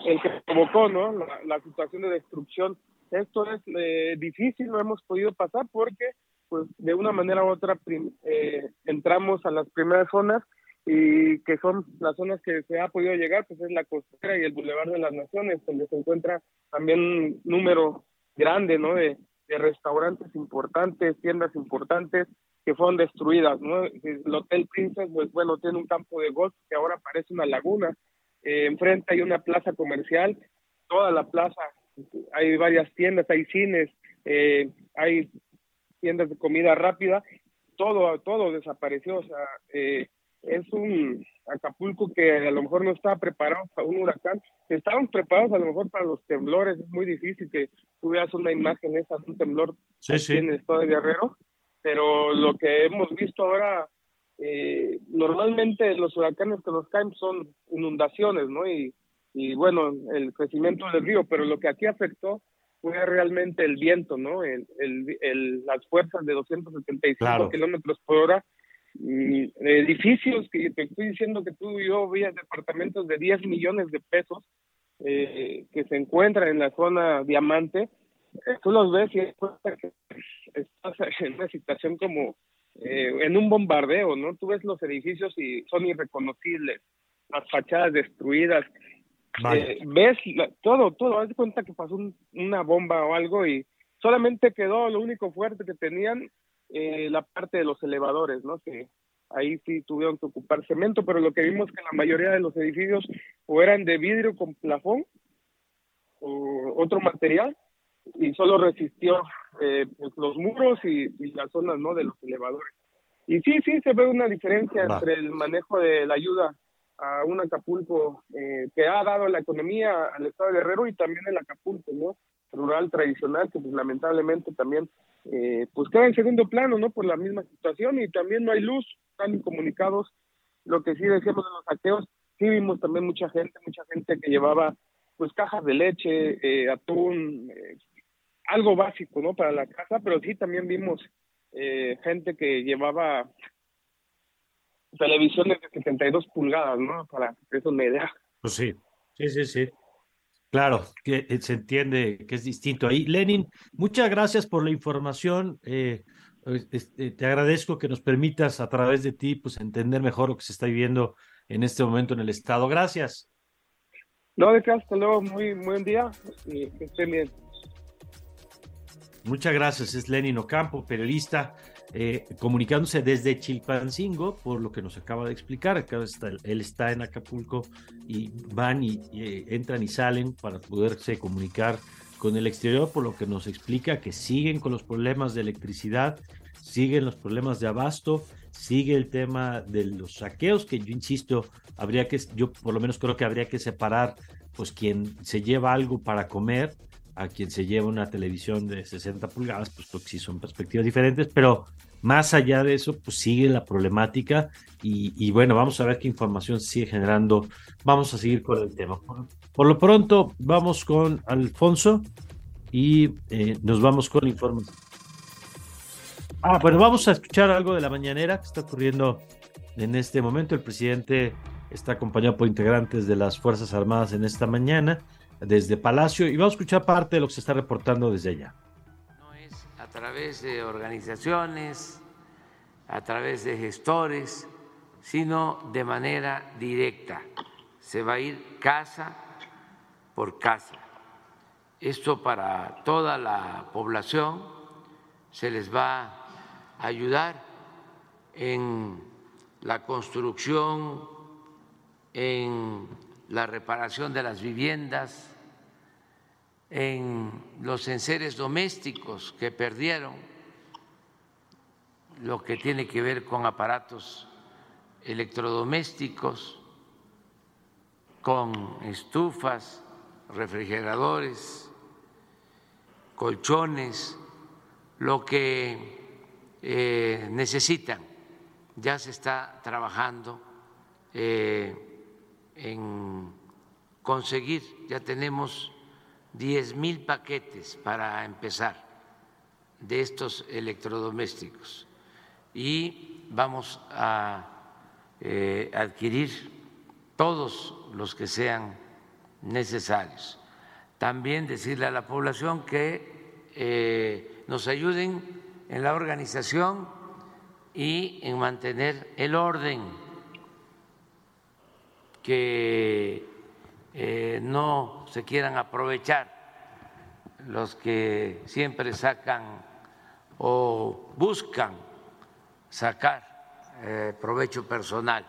el que provocó no la, situación de destrucción. Esto es eh, difícil no hemos podido pasar porque pues de una manera u otra eh, entramos a las primeras zonas y que son las zonas que se ha podido llegar, pues es la costera y el Boulevard de las Naciones, donde se encuentra también un número grande, ¿no? De, restaurantes importantes, tiendas importantes que fueron destruidas, ¿no? El Hotel Princess, pues bueno, tiene un campo de golf que ahora parece una laguna. Eh, enfrente hay una plaza comercial, toda la plaza, hay varias tiendas, hay cines, eh, hay tiendas de comida rápida, todo, todo desapareció, o sea, eh, es un Acapulco que a lo mejor no estaba preparado para un huracán. Estaban preparados a lo mejor para los temblores. Es muy difícil que tú veas una imagen esa de un temblor en el estado de Guerrero. Pero lo que hemos visto ahora, eh, normalmente los huracanes que nos caen son inundaciones, ¿no? Y, y bueno, el crecimiento del río. Pero lo que aquí afectó fue realmente el viento, ¿no? El, el, las fuerzas de 275 kilómetros por hora. Y edificios que te estoy diciendo que tú y yo veías departamentos de 10 millones de pesos eh, que se encuentran en la zona diamante, eh, tú los ves y estás en una situación como eh, en un bombardeo, ¿no? Tú ves los edificios y son irreconocibles, las fachadas destruidas, eh, ves todo, todo, haz de cuenta que pasó una bomba o algo y solamente quedó lo único fuerte que tenían eh, la parte de los elevadores, ¿no? Que ahí sí tuvieron que ocupar cemento, pero lo que vimos que la mayoría de los edificios o eran de vidrio con plafón o otro material y solo resistió eh, pues, los muros y, las zonas, ¿no? De los elevadores. Y sí, sí, se ve una diferencia entre el manejo de la ayuda a un Acapulco eh, que ha dado la economía al estado de Guerrero y también el Acapulco, ¿no? Rural tradicional, que pues lamentablemente también eh, pues queda en segundo plano, ¿no? Por la misma situación y también no hay luz, están incomunicados. Lo que sí decíamos de los saqueos, sí vimos también mucha gente, mucha gente que llevaba pues cajas de leche, eh, atún, algo básico, ¿no? Para la casa, pero sí también vimos gente que llevaba televisiones de 72 pulgadas, ¿no? Para eso me idea. Pues sí, sí, sí, sí. Claro, que eh, se entiende que es distinto ahí. Lenin, muchas gracias por la información. Eh, este, te agradezco que nos permitas a través de ti pues entender mejor lo que se está viviendo en este momento en el estado. Gracias. No, de hasta luego, muy, muy buen día y que estén bien. Muchas gracias, es Lenin Ocampo, periodista eh, comunicándose desde Chilpancingo, por lo que nos acaba de explicar. Acá está, él está en Acapulco y van y, eh, entran y salen para poderse comunicar con el exterior, por lo que nos explica que siguen con los problemas de electricidad, siguen los problemas de abasto, sigue el tema de los saqueos, que yo insisto, habría que, yo por lo menos creo que habría que separar, pues quien se lleva algo para comer a quien se lleva una televisión de 60 pulgadas, pues porque sí son perspectivas diferentes, pero más allá de eso, pues sigue la problemática y, bueno, vamos a ver qué información sigue generando. Vamos a seguir con el tema. Por, lo pronto, vamos con Alfonso y eh, nos vamos con información. Ah, bueno, vamos a escuchar algo de la mañanera que está ocurriendo en este momento. El presidente está acompañado por integrantes de las Fuerzas Armadas en esta mañana desde Palacio y vamos a escuchar parte de lo que se está reportando desde allá. No es a través de organizaciones, a través de gestores, sino de manera directa. Se va a ir casa por casa. Esto para toda la población se les va a ayudar en la construcción, en la reparación de las viviendas, en los enseres domésticos que perdieron, lo que tiene que ver con aparatos electrodomésticos, con estufas, refrigeradores, colchones, lo que eh, necesitan. Ya se está trabajando eh, en conseguir, ya tenemos 10 mil paquetes para empezar de estos electrodomésticos y vamos a eh, adquirir todos los que sean necesarios. También decirle a la población que eh, nos ayuden en la organización y en mantener el orden que eh, no se quieran aprovechar los que siempre sacan o buscan sacar eh, provecho personal,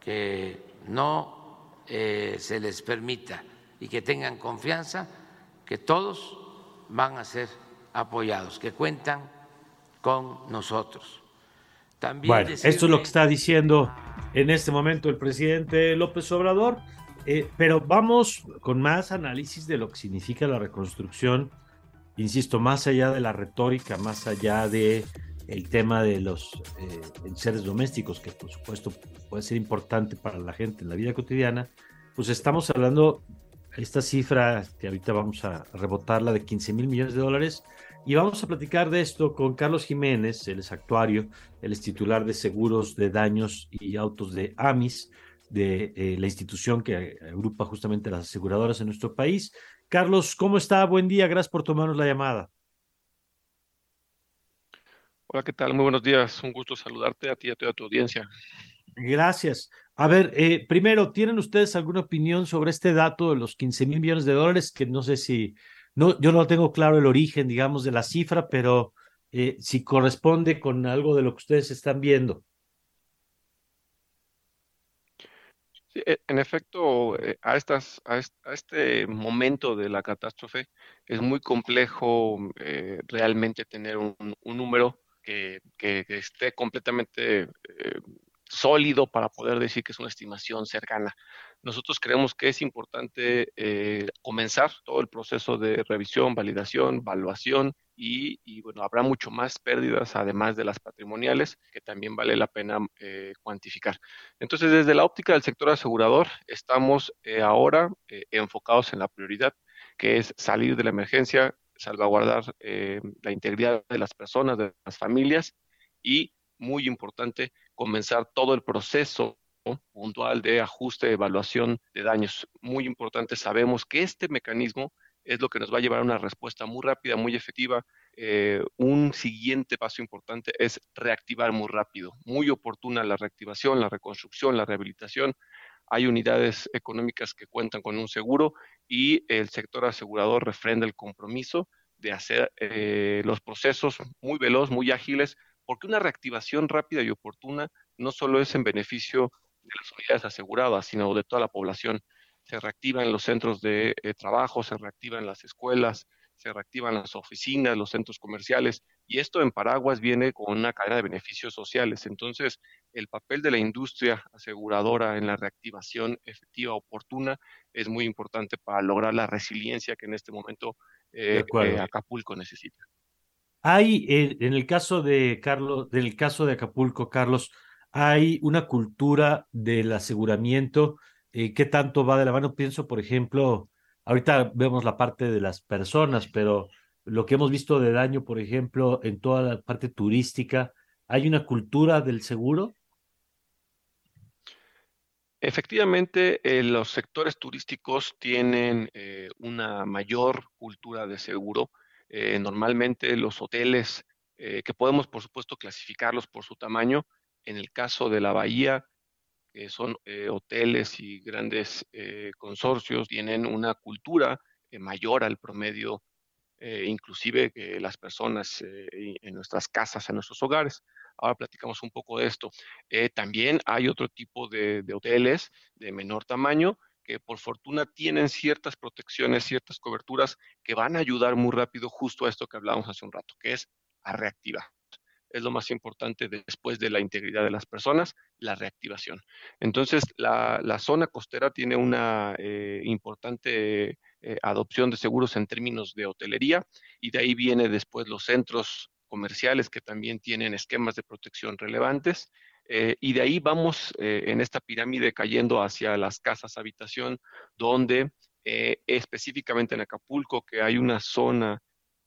que no eh, se les permita y que tengan confianza que todos van a ser apoyados, que cuentan con nosotros. También bueno, esto es lo que está diciendo en este momento el presidente López Obrador, eh, pero vamos con más análisis de lo que significa la reconstrucción, insisto, más allá de la retórica, más allá de el tema de los eh, seres domésticos, que por supuesto puede ser importante para la gente en la vida cotidiana, pues estamos hablando esta cifra que ahorita vamos a rebotarla de 15 mil millones de dólares. Y vamos a platicar de esto con Carlos Jiménez, él es actuario, él es titular de seguros de daños y autos de AMIS, de eh, la institución que agrupa justamente las aseguradoras en nuestro país. Carlos, ¿cómo está? Buen día, gracias por tomarnos la llamada. Hola, ¿qué tal? Muy buenos días. Un gusto saludarte a ti y a toda tu audiencia. Gracias. A ver, eh, primero, ¿tienen ustedes alguna opinión sobre este dato de los 15 mil millones de dólares? Que no sé si, no, yo no tengo claro el origen, digamos, de la cifra, pero eh, si corresponde con algo de lo que ustedes están viendo. Sí, e, en efecto, eh, a, estas, a, este momento de la catástrofe es muy complejo realmente tener un número que, esté completamente eh, sólido para poder decir que es una estimación cercana. Nosotros creemos que es importante eh, comenzar todo el proceso de revisión, validación, evaluación y, bueno, habrá mucho más pérdidas además de las patrimoniales que también vale la pena eh, cuantificar. Entonces, desde la óptica del sector asegurador, estamos ahora enfocados en la prioridad, que es salir de la emergencia, salvaguardar eh, la integridad de las personas, de las familias y, muy importante, comenzar todo el proceso puntual de ajuste, evaluación de daños. Muy importante, sabemos que este mecanismo es lo que nos va a llevar a una respuesta muy rápida, muy efectiva. Eh, un siguiente paso importante es reactivar muy rápido, muy oportuna la reactivación, la reconstrucción, la rehabilitación. Hay unidades económicas que cuentan con un seguro y el sector asegurador refrenda el compromiso de hacer eh, los procesos muy veloz, muy ágiles, porque una reactivación rápida y oportuna no solo es en beneficio de las unidades aseguradas, sino de toda la población. Se reactivan los centros de eh, trabajo, se reactivan las escuelas, se reactivan las oficinas, los centros comerciales, y esto en paraguas viene con una cadena de beneficios sociales. Entonces, el papel de la industria aseguradora en la reactivación efectiva, oportuna, es muy importante para lograr la resiliencia que en este momento eh, eh, Acapulco necesita. Hay, eh, en el caso de Carlos, del caso de Acapulco, Carlos, hay una cultura del aseguramiento. ¿Qué tanto va de la mano? Pienso, por ejemplo, ahorita vemos la parte de las personas, pero lo que hemos visto de daño, por ejemplo, en toda la parte turística, ¿hay una cultura del seguro? Efectivamente, eh, los sectores turísticos tienen eh, una mayor cultura de seguro. Eh, normalmente los hoteles, que podemos por supuesto clasificarlos por su tamaño, en el caso de la bahía, que son hoteles y grandes consorcios, tienen una cultura mayor al promedio, inclusive que las personas en nuestras casas, en nuestros hogares. Ahora platicamos un poco de esto. Eh, también hay otro tipo de, hoteles de menor tamaño que por fortuna tienen ciertas protecciones, ciertas coberturas que van a ayudar muy rápido justo a esto que hablábamos hace un rato, que es a reactivar. Es lo más importante después de la integridad de las personas, la reactivación. Entonces, la, zona costera tiene una eh, importante eh, adopción de seguros en términos de hotelería y de ahí viene después los centros comerciales que también tienen esquemas de protección relevantes. Eh, y de ahí vamos en esta pirámide cayendo hacia las casas habitación, donde específicamente en Acapulco, que hay una zona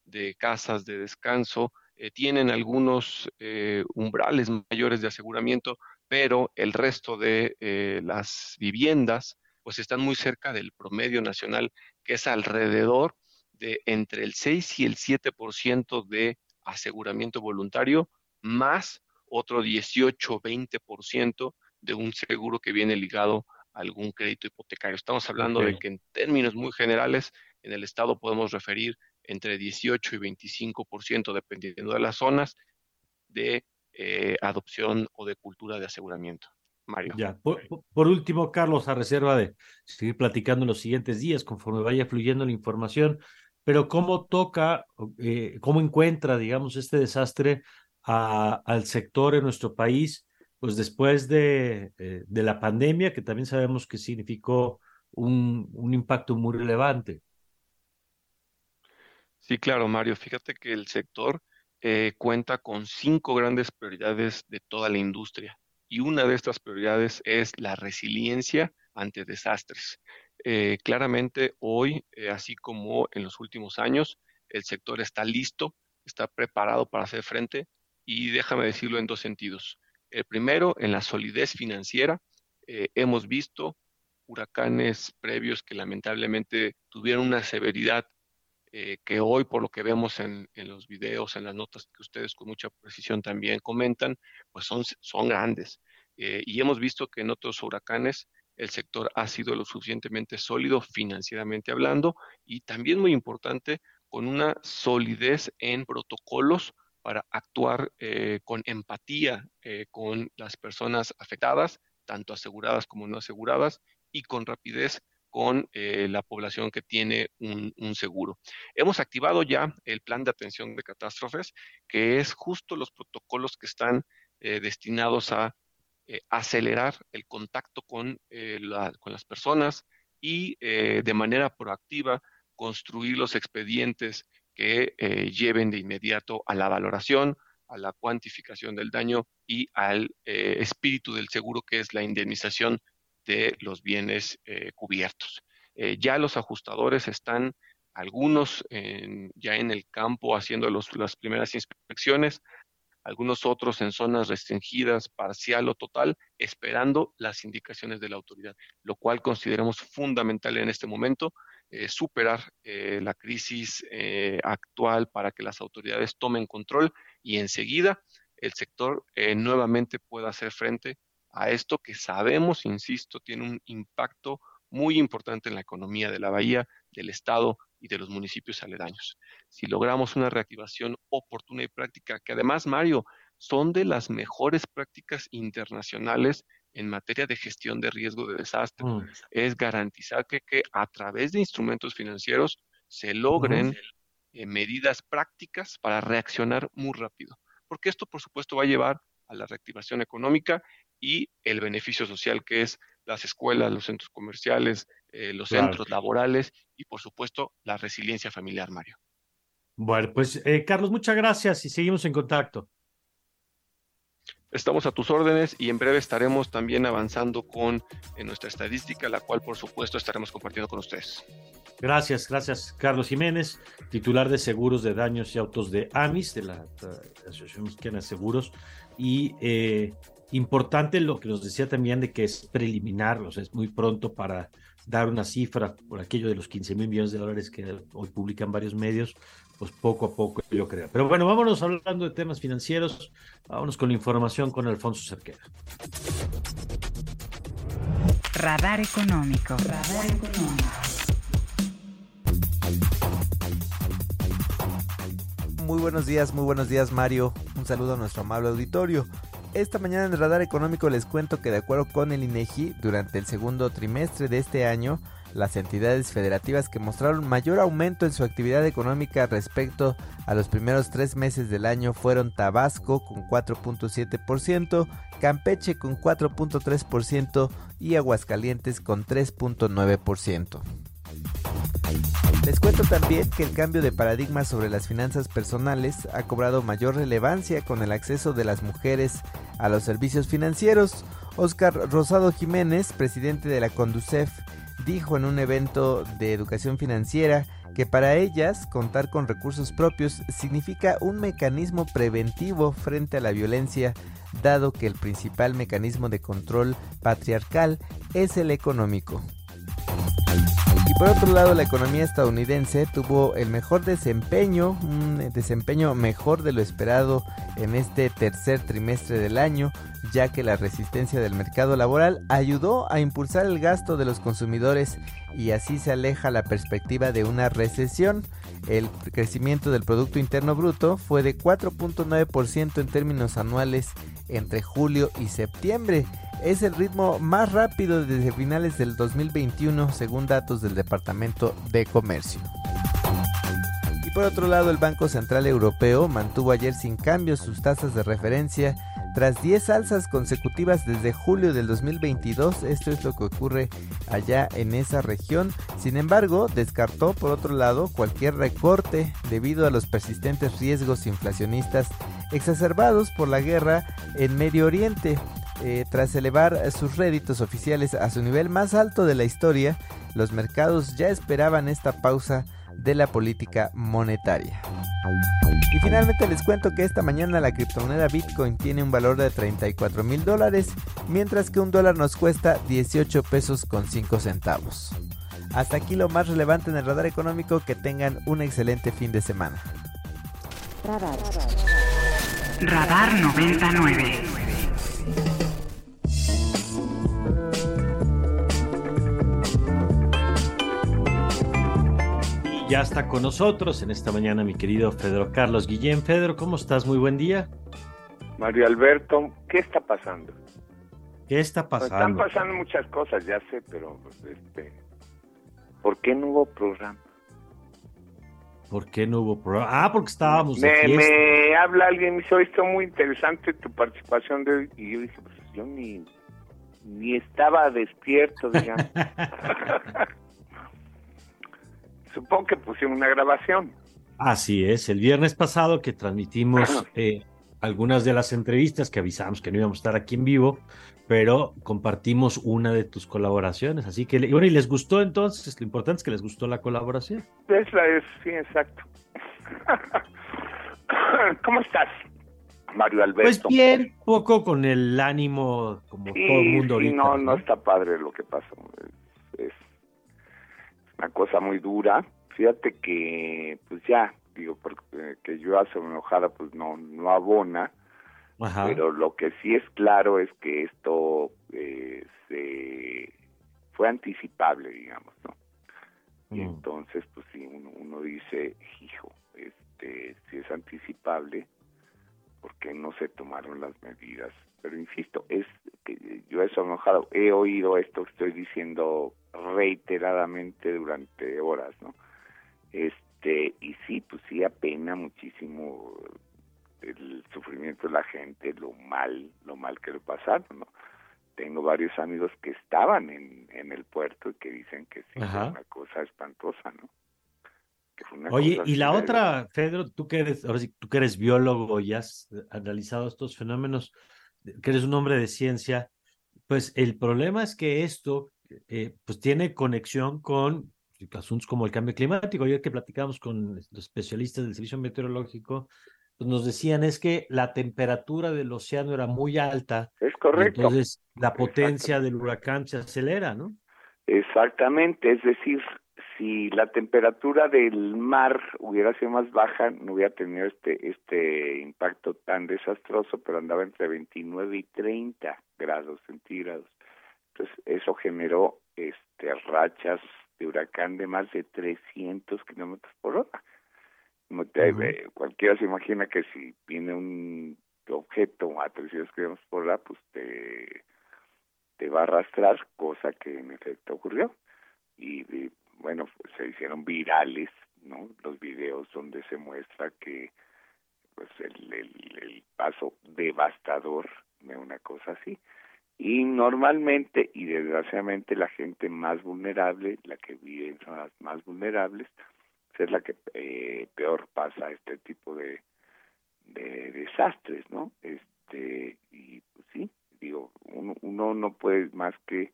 de casas de descanso, tienen algunos umbrales mayores de aseguramiento, pero el resto de las viviendas pues están muy cerca del promedio nacional, que es alrededor de entre el 6 y el 7% de aseguramiento voluntario más otro 18-20% de un seguro que viene ligado a algún crédito hipotecario. Estamos hablando de que en términos muy generales en el Estado podemos referir entre 18 y 25%, dependiendo de las zonas, de eh, adopción o de cultura de aseguramiento. Mario. Ya, por, último, Carlos, a reserva de seguir platicando en los siguientes días, conforme vaya fluyendo la información, pero cómo toca, eh, cómo encuentra, digamos, este desastre al sector en nuestro país, pues después de, eh, de, la pandemia, que también sabemos que significó un impacto muy relevante. Sí, claro, Mario. Fíjate que el sector eh, cuenta con cinco grandes prioridades de toda la industria y una de estas prioridades es la resiliencia ante desastres. eh, claramente hoy, eh, así como en los últimos años, el sector está listo, está preparado para hacer frente y déjame decirlo en dos sentidos. El primero, en la solidez financiera. Hemos visto huracanes previos que lamentablemente tuvieron una severidad que hoy, por lo que vemos en, los videos, en las notas que ustedes con mucha precisión también comentan, pues son, son grandes. y hemos visto que en otros huracanes el sector ha sido lo suficientemente sólido financieramente hablando y también muy importante con una solidez en protocolos para actuar eh, con empatía eh, con las personas afectadas, tanto aseguradas como no aseguradas, y con rapidez con eh, la población que tiene un, seguro. Hemos activado ya el plan de atención de catástrofes, que es justo los protocolos que están destinados a eh, acelerar el contacto con, eh, con, las personas y eh, de manera proactiva construir los expedientes que lleven de inmediato a la valoración, a la cuantificación del daño y al espíritu del seguro que es la indemnización de los bienes cubiertos. ya los ajustadores están algunos ya en el campo haciendo las primeras inspecciones, algunos otros en zonas restringidas, parcial o total, esperando las indicaciones de la autoridad, lo cual consideramos fundamental en este momento, eh, superar eh, la crisis eh, actual para que las autoridades tomen control y enseguida el sector nuevamente pueda hacer frente a esto que sabemos, insisto, tiene un impacto muy importante en la economía de la bahía, del Estado y de los municipios aledaños. Si logramos una reactivación oportuna y práctica, que además, Mario, son de las mejores prácticas internacionales en materia de gestión de riesgo de desastre, mm. es garantizar que, a través de instrumentos financieros se logren eh, medidas prácticas para reaccionar muy rápido. Porque esto, por supuesto, va a llevar a la reactivación económica y el beneficio social, que es las escuelas, los centros comerciales, eh, los centros laborales y, por supuesto, la resiliencia familiar, Mario. Bueno, pues eh, Carlos, muchas gracias y seguimos en contacto. Estamos a tus órdenes y en breve estaremos también avanzando con nuestra estadística, la cual por supuesto estaremos compartiendo con ustedes. Gracias, gracias Carlos Jiménez, titular de seguros de daños y autos de AMIS, de la, Asociación Mexicana de Seguros, y eh, importante lo que nos decía también de que es preliminar, o sea, es muy pronto para dar una cifra por aquello de los 15 mil millones de dólares que hoy publican varios medios, pues poco a poco yo creo. Pero bueno, vámonos hablando de temas financieros, vámonos con la información con Alfonso Cerquera. Radar económico. Radar económico. Muy buenos días, muy buenos días Mario. Un saludo a nuestro amable auditorio. Esta mañana en el radar económico les cuento que de acuerdo con el INEGI, durante el segundo trimestre de este año, las entidades federativas que mostraron mayor aumento en su actividad económica respecto a los primeros tres meses del año fueron Tabasco con 4.7%, Campeche con 4.3% y Aguascalientes con 3.9%. Les cuento también que el cambio de paradigma sobre las finanzas personales ha cobrado mayor relevancia con el acceso de las mujeres a los servicios financieros. Oscar Rosado Jiménez, presidente de la Conducef, dijo en un evento de educación financiera que para ellas contar con recursos propios significa un mecanismo preventivo frente a la violencia, dado que el principal mecanismo de control patriarcal es el económico. Por otro lado, la economía estadounidense tuvo el mejor desempeño, un desempeño mejor de lo esperado en este tercer trimestre del año, ya que la resistencia del mercado laboral ayudó a impulsar el gasto de los consumidores y así se aleja la perspectiva de una recesión. El crecimiento del Producto Interno Bruto fue de 4.9% en términos anuales entre julio y septiembre es el ritmo más rápido desde finales del 2021 según datos del Departamento de Comercio. Y por otro lado, el Banco Central Europeo mantuvo ayer sin cambios sus tasas de referencia tras 10 alzas consecutivas desde julio del 2022, esto es lo que ocurre allá en esa región. Sin embargo, descartó por otro lado cualquier recorte debido a los persistentes riesgos inflacionistas exacerbados por la guerra en Medio Oriente. Eh, tras elevar sus réditos oficiales a su nivel más alto de la historia, los mercados ya esperaban esta pausa de la política monetaria. Y finalmente les cuento que esta mañana la criptomoneda Bitcoin tiene un valor de 34 mil dólares, mientras que un dólar nos cuesta 18 pesos con 5 centavos. Hasta aquí lo más relevante en el radar económico, que tengan un excelente fin de semana. Radar, radar 99. Ya está con nosotros en esta mañana mi querido Pedro Carlos Guillén. Pedro, ¿cómo estás? Muy buen día. Mario Alberto, ¿qué está pasando? ¿Qué está Pues pasando? están pasando muchas cosas, ya sé, pero este, ¿por qué no hubo programa? ¿Por qué no hubo programa? Ah, porque estábamos Me, me habla alguien, me dice, "Oye, está muy interesante tu participación de hoy", y yo dije, pues yo ni, ni estaba despierto, digamos. Supongo que pusieron una grabación. Así es, el viernes pasado que transmitimos eh, algunas de las entrevistas que avisamos que no íbamos a estar aquí en vivo, pero compartimos una de tus colaboraciones. Así que, y bueno, y les gustó entonces, lo importante es que les gustó la colaboración. Esa es, sí, exacto. ¿Cómo estás, Mario Alberto? Pues bien, poco con el ánimo como Sí, todo el mundo sí, ahorita. no, no está padre lo que pasó. Una cosa muy dura. Fíjate que, pues ya, digo, porque que yo hace enojada, pues no, no abona. Ajá. Pero lo que sí es claro es que esto eh, se fue anticipable, digamos, ¿no? Y entonces, pues sí, uno, uno dice, hijo, este, si es anticipable, ¿por qué no se tomaron las medidas? Pero insisto, es que yo eso enojado, he oído esto que estoy diciendo reiteradamente durante horas, ¿no? Este, y sí, pues sí apena muchísimo el sufrimiento de la gente, lo mal, lo mal que lo pasaron, ¿no? Tengo varios amigos que estaban en, en el puerto y que dicen que sí, Ajá. fue una cosa espantosa, ¿no? Que fue una Oye, cosa y la otra, Pedro, tú que eres, ahora sí, tú que eres biólogo y has analizado estos fenómenos, que eres un hombre de ciencia, pues el problema es que esto, eh, pues tiene conexión con asuntos como el cambio climático. Ayer que platicamos con los especialistas del Servicio Meteorológico, pues nos decían es que la temperatura del océano era muy alta. Es correcto. entonces la potencia del huracán se acelera, ¿no? Exactamente, es decir, si la temperatura del mar hubiera sido más baja, no hubiera tenido este este impacto tan desastroso, pero andaba entre 29 y 30 grados centígrados. Entonces, eso generó este rachas de huracán de más de 300 kilómetros por hora. Cualquiera se imagina que si viene un objeto a 300 kilómetros por hora, pues te te va a arrastrar, cosa que en efecto ocurrió. Y, y, bueno, se hicieron virales, ¿no? Los videos donde se muestra que pues el, el, el paso devastador de una cosa así. Y normalmente y desgraciadamente la gente más vulnerable, la que vive en zonas más vulnerables, es la que eh, peor pasa este tipo de, de desastres, ¿no? Este y pues sí, digo, uno, uno no puede más que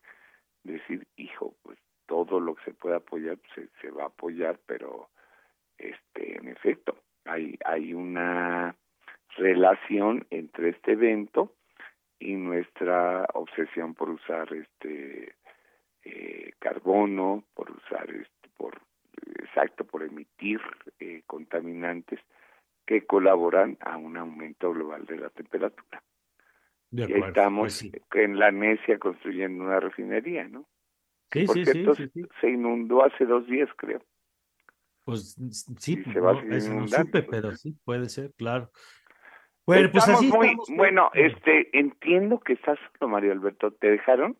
decir, hijo, pues todo lo que se puede apoyar pues, se, se va a apoyar, pero este en efecto hay hay una relación entre este evento y nuestra obsesión por usar este eh, carbono, por usar este, por exacto, por emitir eh, contaminantes que colaboran a un aumento global de la temperatura. De y acuerdo, estamos pues sí. en la necia construyendo una refinería, ¿no? Sí, sí, sí, se inundó hace dos días, creo. Pues sí, se va no, eso no supe, pero sí, puede ser, claro. Bueno, pues así muy, estamos, Pedro. bueno, este, entiendo que estás solo, Mario Alberto, ¿te dejaron?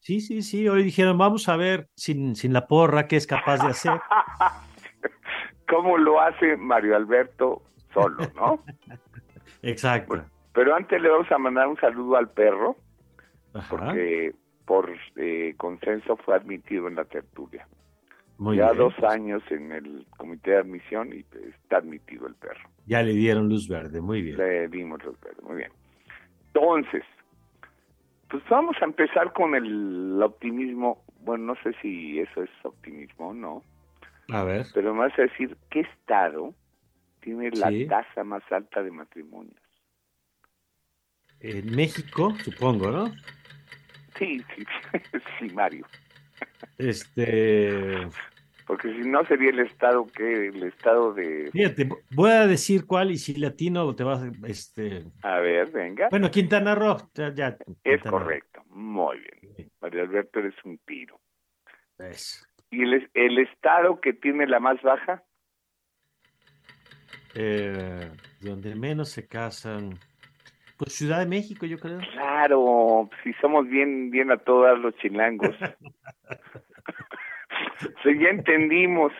Sí, sí, sí, hoy dijeron, vamos a ver sin, sin la porra qué es capaz de hacer. ¿Cómo lo hace Mario Alberto solo, no? Exacto. Pero antes le vamos a mandar un saludo al perro, Ajá. porque por eh, consenso fue admitido en la tertulia. Muy ya bien. dos años en el comité de admisión y está admitido el perro. Ya le dieron luz verde, muy bien. Le dimos los verdes, muy bien. Entonces, Pues vamos a empezar con el optimismo. Bueno, no sé si eso es optimismo o no. A ver. Pero me vas a decir, ¿qué estado tiene la tasa más alta de matrimonios? En México, supongo, ¿no? Sí, sí, sí, Mario. Este. Porque si no sería el estado que el estado de. Fíjate, voy a decir cuál y si latino te vas este. A ver, venga. Bueno, Quintana Roo, ya. es correcto, muy bien. María Alberto eres un tiro. ¿Y el, el estado que tiene la más baja? Eh, donde menos se casan. Pues Ciudad de México, yo creo. Claro, si somos bien, bien a todos los chilangos. sí, ya entendimos.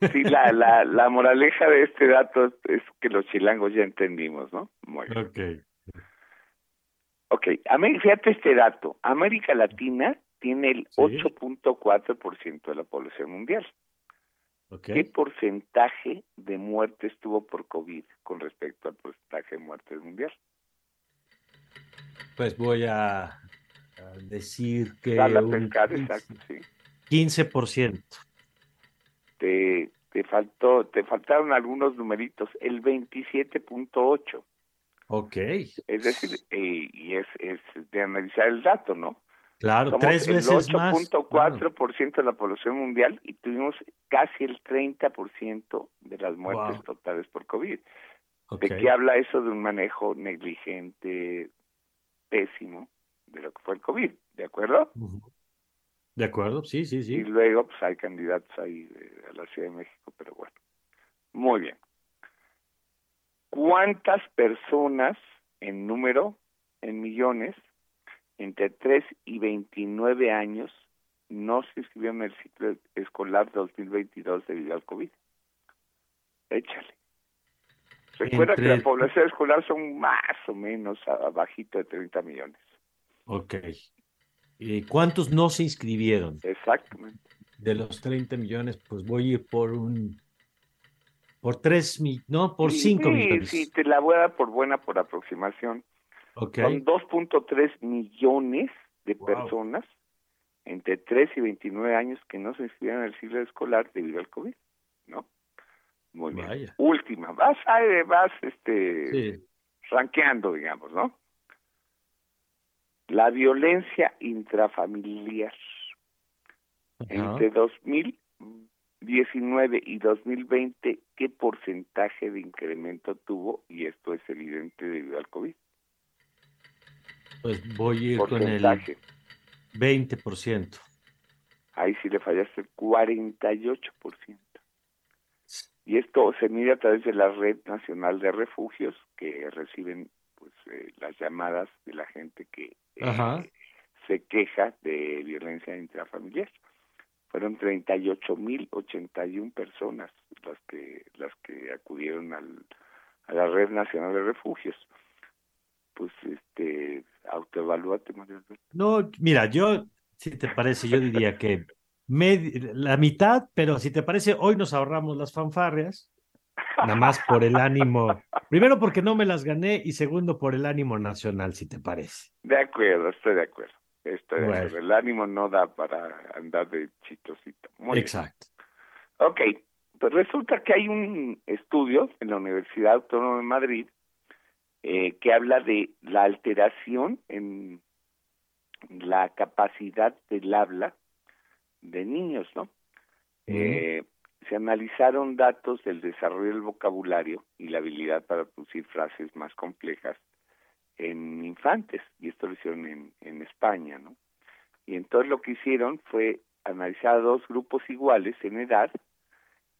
Sí, la, la, la moraleja de este dato es que los chilangos ya entendimos, ¿no? Muy bien. Ok. Ok, fíjate este dato. América Latina tiene el 8.4% de la población mundial. ¿Qué porcentaje de muertes tuvo por COVID con respecto al porcentaje de muertes mundial? Pues voy a, decir que un 15%. Te, te faltó, te faltaron algunos numeritos, el 27.8. Ok. Es decir, eh, y es, es de analizar el dato, ¿no? Claro, tres veces más. 8.4% de la población mundial y tuvimos casi el 30% de las muertes totales por COVID. ¿De qué habla eso de un manejo negligente, pésimo de lo que fue el COVID? ¿De acuerdo? De acuerdo, sí, sí, sí. Y luego pues hay candidatos ahí a la Ciudad de México, pero bueno. Muy bien. ¿Cuántas personas en número, en millones, entre 3 y 29 años no se inscribieron en el ciclo escolar 2022 debido al COVID. Échale. Recuerda que la población escolar son más o menos abajito de 30 millones. Ok. ¿Y cuántos no se inscribieron? Exactamente. De los 30 millones, pues voy a ir por un... Por 3 millones, no, por 5 millones. Sí, te la voy a dar por buena por aproximación. Okay. Son 2.3 millones de personas entre 3 y 29 años que no se inscribieron el ciclo escolar debido al COVID, ¿no? Muy bien. Última, vas, vas este, ranqueando, digamos, ¿no? La violencia intrafamiliar. Entre 2019 y 2020, ¿qué porcentaje de incremento tuvo? Y esto es evidente debido al COVID. Pues voy a ir con el 20%. Ahí sí le fallaste el 48%. Y esto se mide a través de la Red Nacional de Refugios que reciben pues eh, las llamadas de la gente que eh, se queja de violencia intrafamiliar. Fueron 38.081 personas las que las que acudieron al, a la Red Nacional de Refugios. Pues este autoevalúate no mira yo si te parece yo diría que la mitad pero si te parece hoy nos ahorramos las fanfarrias nada más por el ánimo. Primero porque no me las gané y segundo por el ánimo nacional si te parece. De acuerdo estoy de acuerdo estoy de acuerdo. El ánimo no da para andar de chitosito exacto. Ok pues resulta que hay un estudio en la Universidad Autónoma de Madrid eh, que habla de la alteración en la capacidad del habla de niños, ¿no? Eh, se analizaron datos del desarrollo del vocabulario y la habilidad para producir frases más complejas en infantes, y esto lo hicieron en, en España, ¿no? Y entonces lo que hicieron fue analizar dos grupos iguales en edad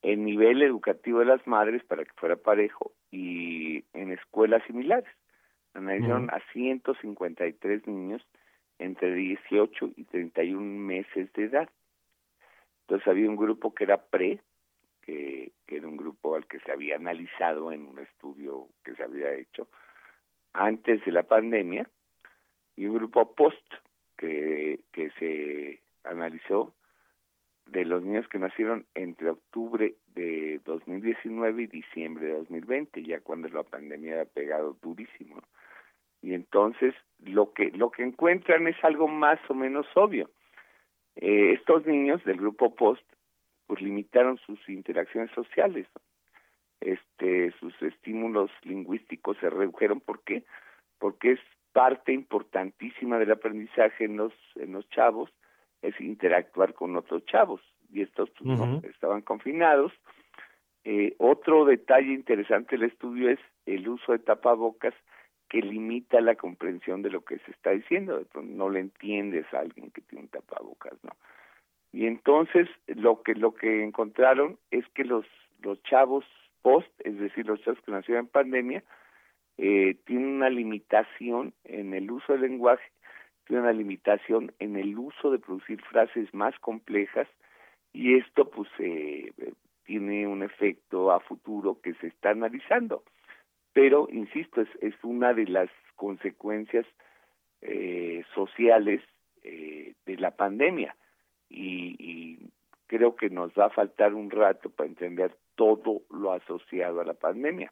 el nivel educativo de las madres para que fuera parejo y en escuelas similares. Analizaron a 153 niños entre 18 y 31 meses de edad. Entonces había un grupo que era pre, que, que era un grupo al que se había analizado en un estudio que se había hecho antes de la pandemia, y un grupo post, que, que se analizó de los niños que nacieron entre octubre de 2019 y diciembre de 2020, ya cuando la pandemia ha pegado durísimo. Y entonces lo que lo que encuentran es algo más o menos obvio. Eh, estos niños del grupo Post pues limitaron sus interacciones sociales. Este, sus estímulos lingüísticos se redujeron. ¿Por qué? Porque es parte importantísima del aprendizaje en los, en los chavos, es interactuar con otros chavos. Y estos pues, no, estaban confinados. Eh, otro detalle interesante del estudio es el uso de tapabocas que limita la comprensión de lo que se está diciendo. No le entiendes a alguien que tiene un tapabocas, ¿no? Y entonces lo que lo que encontraron es que los los chavos post, es decir, los chavos que nacieron en pandemia, eh, tienen una limitación en el uso del lenguaje, tienen una limitación en el uso de producir frases más complejas y esto pues eh, tiene un efecto a futuro que se está analizando. Pero, insisto, es, es una de las consecuencias eh, sociales eh, de la pandemia y, y creo que nos va a faltar un rato para entender todo lo asociado a la pandemia.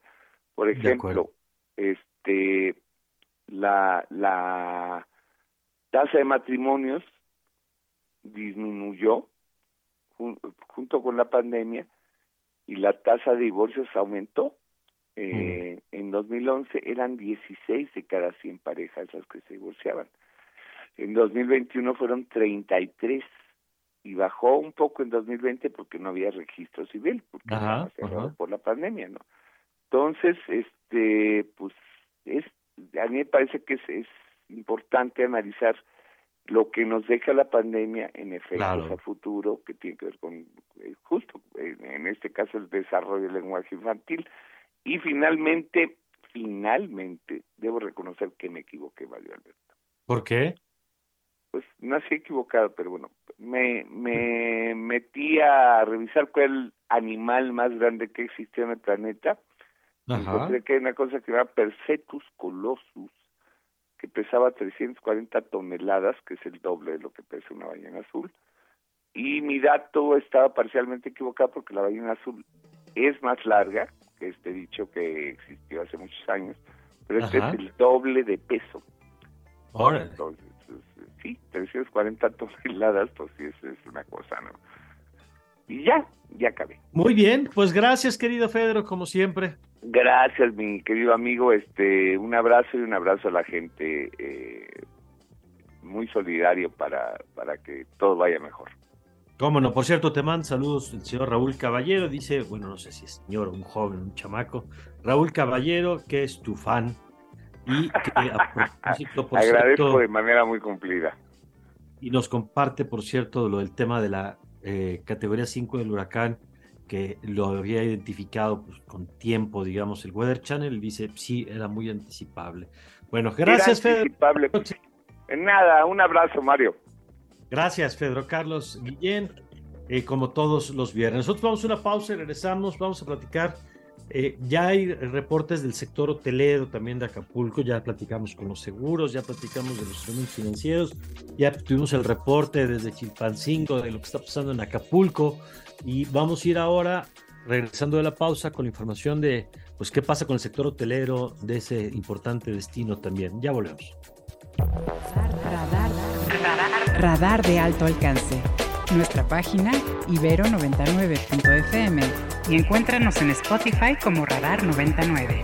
Por ejemplo, este la la tasa de matrimonios disminuyó junto con la pandemia y la tasa de divorcios aumentó. Eh, En 2011 eran 16 de cada 100 parejas las que se divorciaban. En 2021 fueron 33 y bajó un poco en 2020 porque no había registro civil, porque estaba cerrado por la pandemia, ¿no? Entonces, este, pues, es, a mí me parece que es, es importante analizar lo que nos deja la pandemia en efectos a futuro que tiene que ver con eh, justo en, este caso el desarrollo del lenguaje infantil y finalmente finalmente debo reconocer que me equivoqué Mario Alberto ¿por qué? pues nací equivocado pero bueno me me metí a revisar cuál animal más grande que existía en el planeta encontré que hay una cosa que se llama Persetus colossus que pesaba 340 toneladas, que es el doble de lo que pesa una ballena azul. Y mi dato estaba parcialmente equivocado porque la ballena azul es más larga, que este dicho que existió hace muchos años, pero este es el doble de peso. Entonces, sí, 340 toneladas, pues sí, es, es una cosa, ¿no? Y ya, ya acabé. Muy bien, pues gracias, querido Fedro, como siempre. Gracias, mi querido amigo. Este, un abrazo y un abrazo a la gente eh, muy solidario para, para que todo vaya mejor. Cómo no, por cierto, te mando saludos el señor Raúl Caballero, dice, bueno, no sé si es señor, un joven, un chamaco, Raúl Caballero, que es tu fan, y que a propósito, por Agradezco de manera muy cumplida. Y nos comparte, por cierto, lo del tema de la eh, categoría 5 del huracán, que lo había identificado pues, con tiempo, digamos, el Weather Channel, dice, sí, era muy anticipable. Bueno, gracias. En nada, un abrazo, Mario. Gracias, Pedro Carlos Guillén, eh, como todos los viernes. Nosotros vamos a una pausa y regresamos, vamos a platicar. Eh, ya hay reportes del sector hotelero también de Acapulco, ya platicamos con los seguros, ya platicamos de los instrumentos financieros, ya tuvimos el reporte desde Chilpancingo de lo que está pasando en Acapulco. Y vamos a ir ahora, regresando de la pausa, con la información de pues qué pasa con el sector hotelero de ese importante destino también. Ya volvemos. Radar, de alto alcance. Nuestra página ibero99.fm y encuéntranos en Spotify como Radar 99.